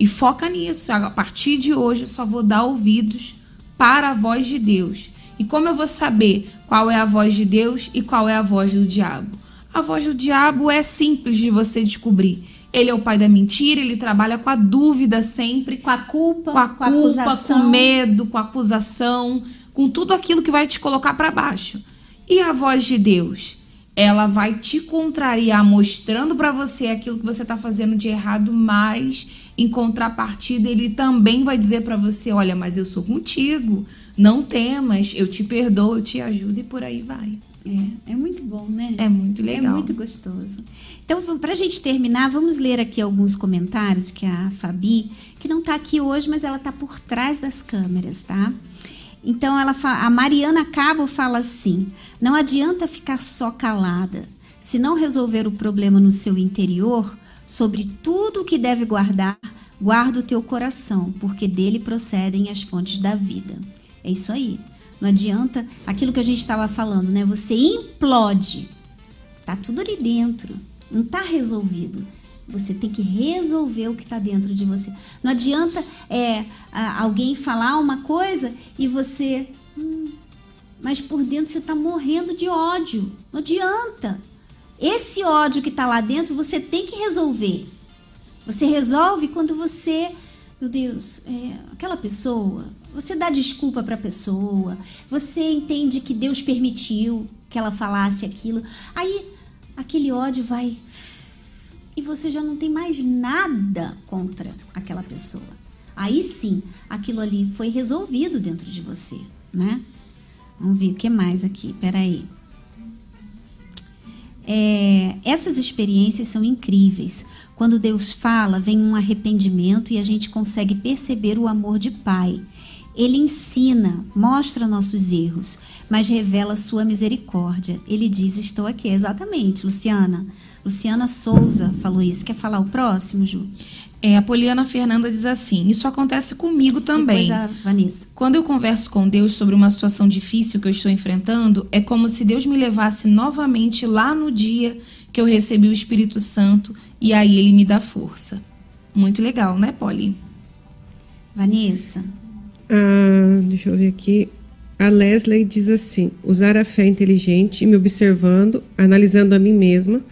e foca nisso. A partir de hoje, eu só vou dar ouvidos para a voz de Deus. E como eu vou saber qual é a voz de Deus e qual é a voz do diabo? A voz do diabo é simples de você descobrir. Ele é o pai da mentira, ele trabalha com a dúvida sempre, com a culpa, com a culpa, acusação. com medo, com a acusação com tudo aquilo que vai te colocar para baixo. E a voz de Deus? Ela vai te contrariar, mostrando para você aquilo que você está fazendo de errado, mas em contrapartida ele também vai dizer para você: olha, mas eu sou contigo, não temas, eu te perdoo, eu te ajudo e por aí vai. É, é muito bom, né? É muito legal. É muito gostoso. Então, para a gente terminar, vamos ler aqui alguns comentários que a Fabi, que não está aqui hoje, mas ela está por trás das câmeras, tá? Então ela fala, a Mariana Cabo fala assim: não adianta ficar só calada. Se não resolver o problema no seu interior, sobre tudo o que deve guardar, guarda o teu coração, porque dele procedem as fontes da vida. É isso aí. Não adianta aquilo que a gente estava falando, né? Você implode. Tá tudo ali dentro. Não tá resolvido. Você tem que resolver o que está dentro de você. Não adianta é, alguém falar uma coisa e você. Hum, mas por dentro você está morrendo de ódio. Não adianta. Esse ódio que está lá dentro você tem que resolver. Você resolve quando você. Meu Deus, é, aquela pessoa. Você dá desculpa para a pessoa. Você entende que Deus permitiu que ela falasse aquilo. Aí aquele ódio vai e você já não tem mais nada contra aquela pessoa. Aí sim, aquilo ali foi resolvido dentro de você, né? Vamos ver o que mais aqui. Peraí. É, essas experiências são incríveis. Quando Deus fala, vem um arrependimento e a gente consegue perceber o amor de Pai. Ele ensina, mostra nossos erros, mas revela sua misericórdia. Ele diz: Estou aqui. Exatamente, Luciana. Luciana Souza falou isso. Quer falar o próximo, Ju? É, a Poliana Fernanda diz assim: Isso acontece comigo também. Depois a Vanessa. Quando eu converso com Deus sobre uma situação difícil que eu estou enfrentando, é como se Deus me levasse novamente lá no dia que eu recebi o Espírito Santo e aí ele me dá força. Muito legal, né, Poli? Vanessa. Ah, deixa eu ver aqui. A Leslie diz assim: usar a fé inteligente, me observando, analisando a mim mesma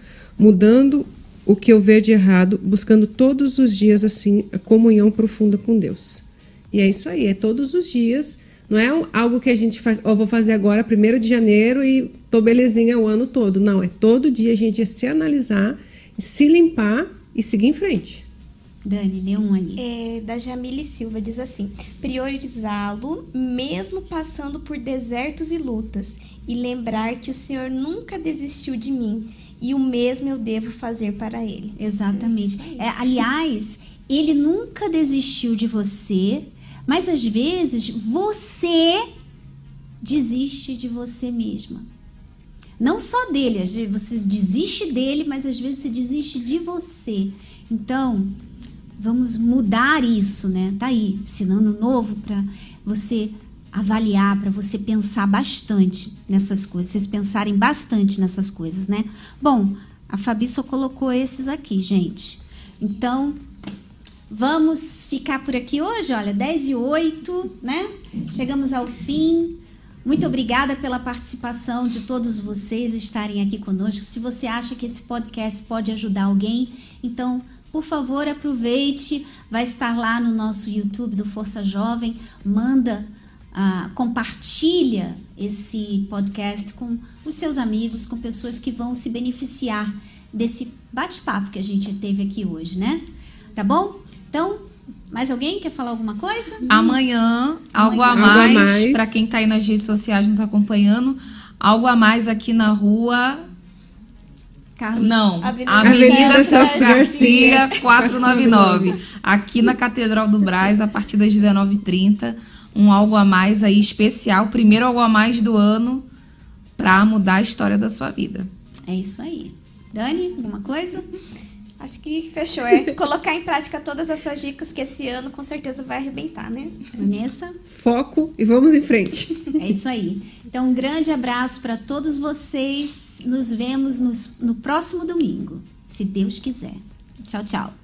mudando o que eu vejo de errado, buscando todos os dias assim a comunhão profunda com Deus. E é isso aí, é todos os dias. Não é algo que a gente faz, ó, oh, vou fazer agora, primeiro de janeiro e tô belezinha o ano todo. Não, é todo dia a gente se analisar, se limpar e seguir em frente. Dani, lê um aí. É, da Jamile Silva diz assim: priorizá-lo mesmo passando por desertos e lutas, e lembrar que o Senhor nunca desistiu de mim e o mesmo eu devo fazer para ele. Exatamente. É, aliás, ele nunca desistiu de você, mas às vezes você desiste de você mesma. Não só dele, você desiste dele, mas às vezes você desiste de você. Então, vamos mudar isso, né? Tá aí, ensinando novo para você avaliar, para você pensar bastante nessas coisas, vocês pensarem bastante nessas coisas, né? Bom, a Fabi só colocou esses aqui, gente. Então, vamos ficar por aqui hoje, olha, 10 e 8, né? Chegamos ao fim. Muito obrigada pela participação de todos vocês estarem aqui conosco. Se você acha que esse podcast pode ajudar alguém, então, por favor, aproveite. Vai estar lá no nosso YouTube do Força Jovem. Manda ah, compartilha esse podcast com os seus amigos, com pessoas que vão se beneficiar desse bate-papo que a gente teve aqui hoje, né? Tá bom? Então, mais alguém quer falar alguma coisa? Amanhã, algo a mais, mais. para quem está aí nas redes sociais nos acompanhando, algo a mais aqui na rua Carlos. Não, Avenida, Avenida Celso Garcia, 499. Aqui na Catedral do Braz, a partir das 19h30 um algo a mais aí especial, primeiro algo a mais do ano para mudar a história da sua vida. É isso aí. Dani, alguma coisa? Acho que fechou. É colocar em prática todas essas dicas que esse ano com certeza vai arrebentar, né? Vanessa? Foco e vamos em frente. É isso aí. Então, um grande abraço para todos vocês. Nos vemos no, no próximo domingo, se Deus quiser. Tchau, tchau.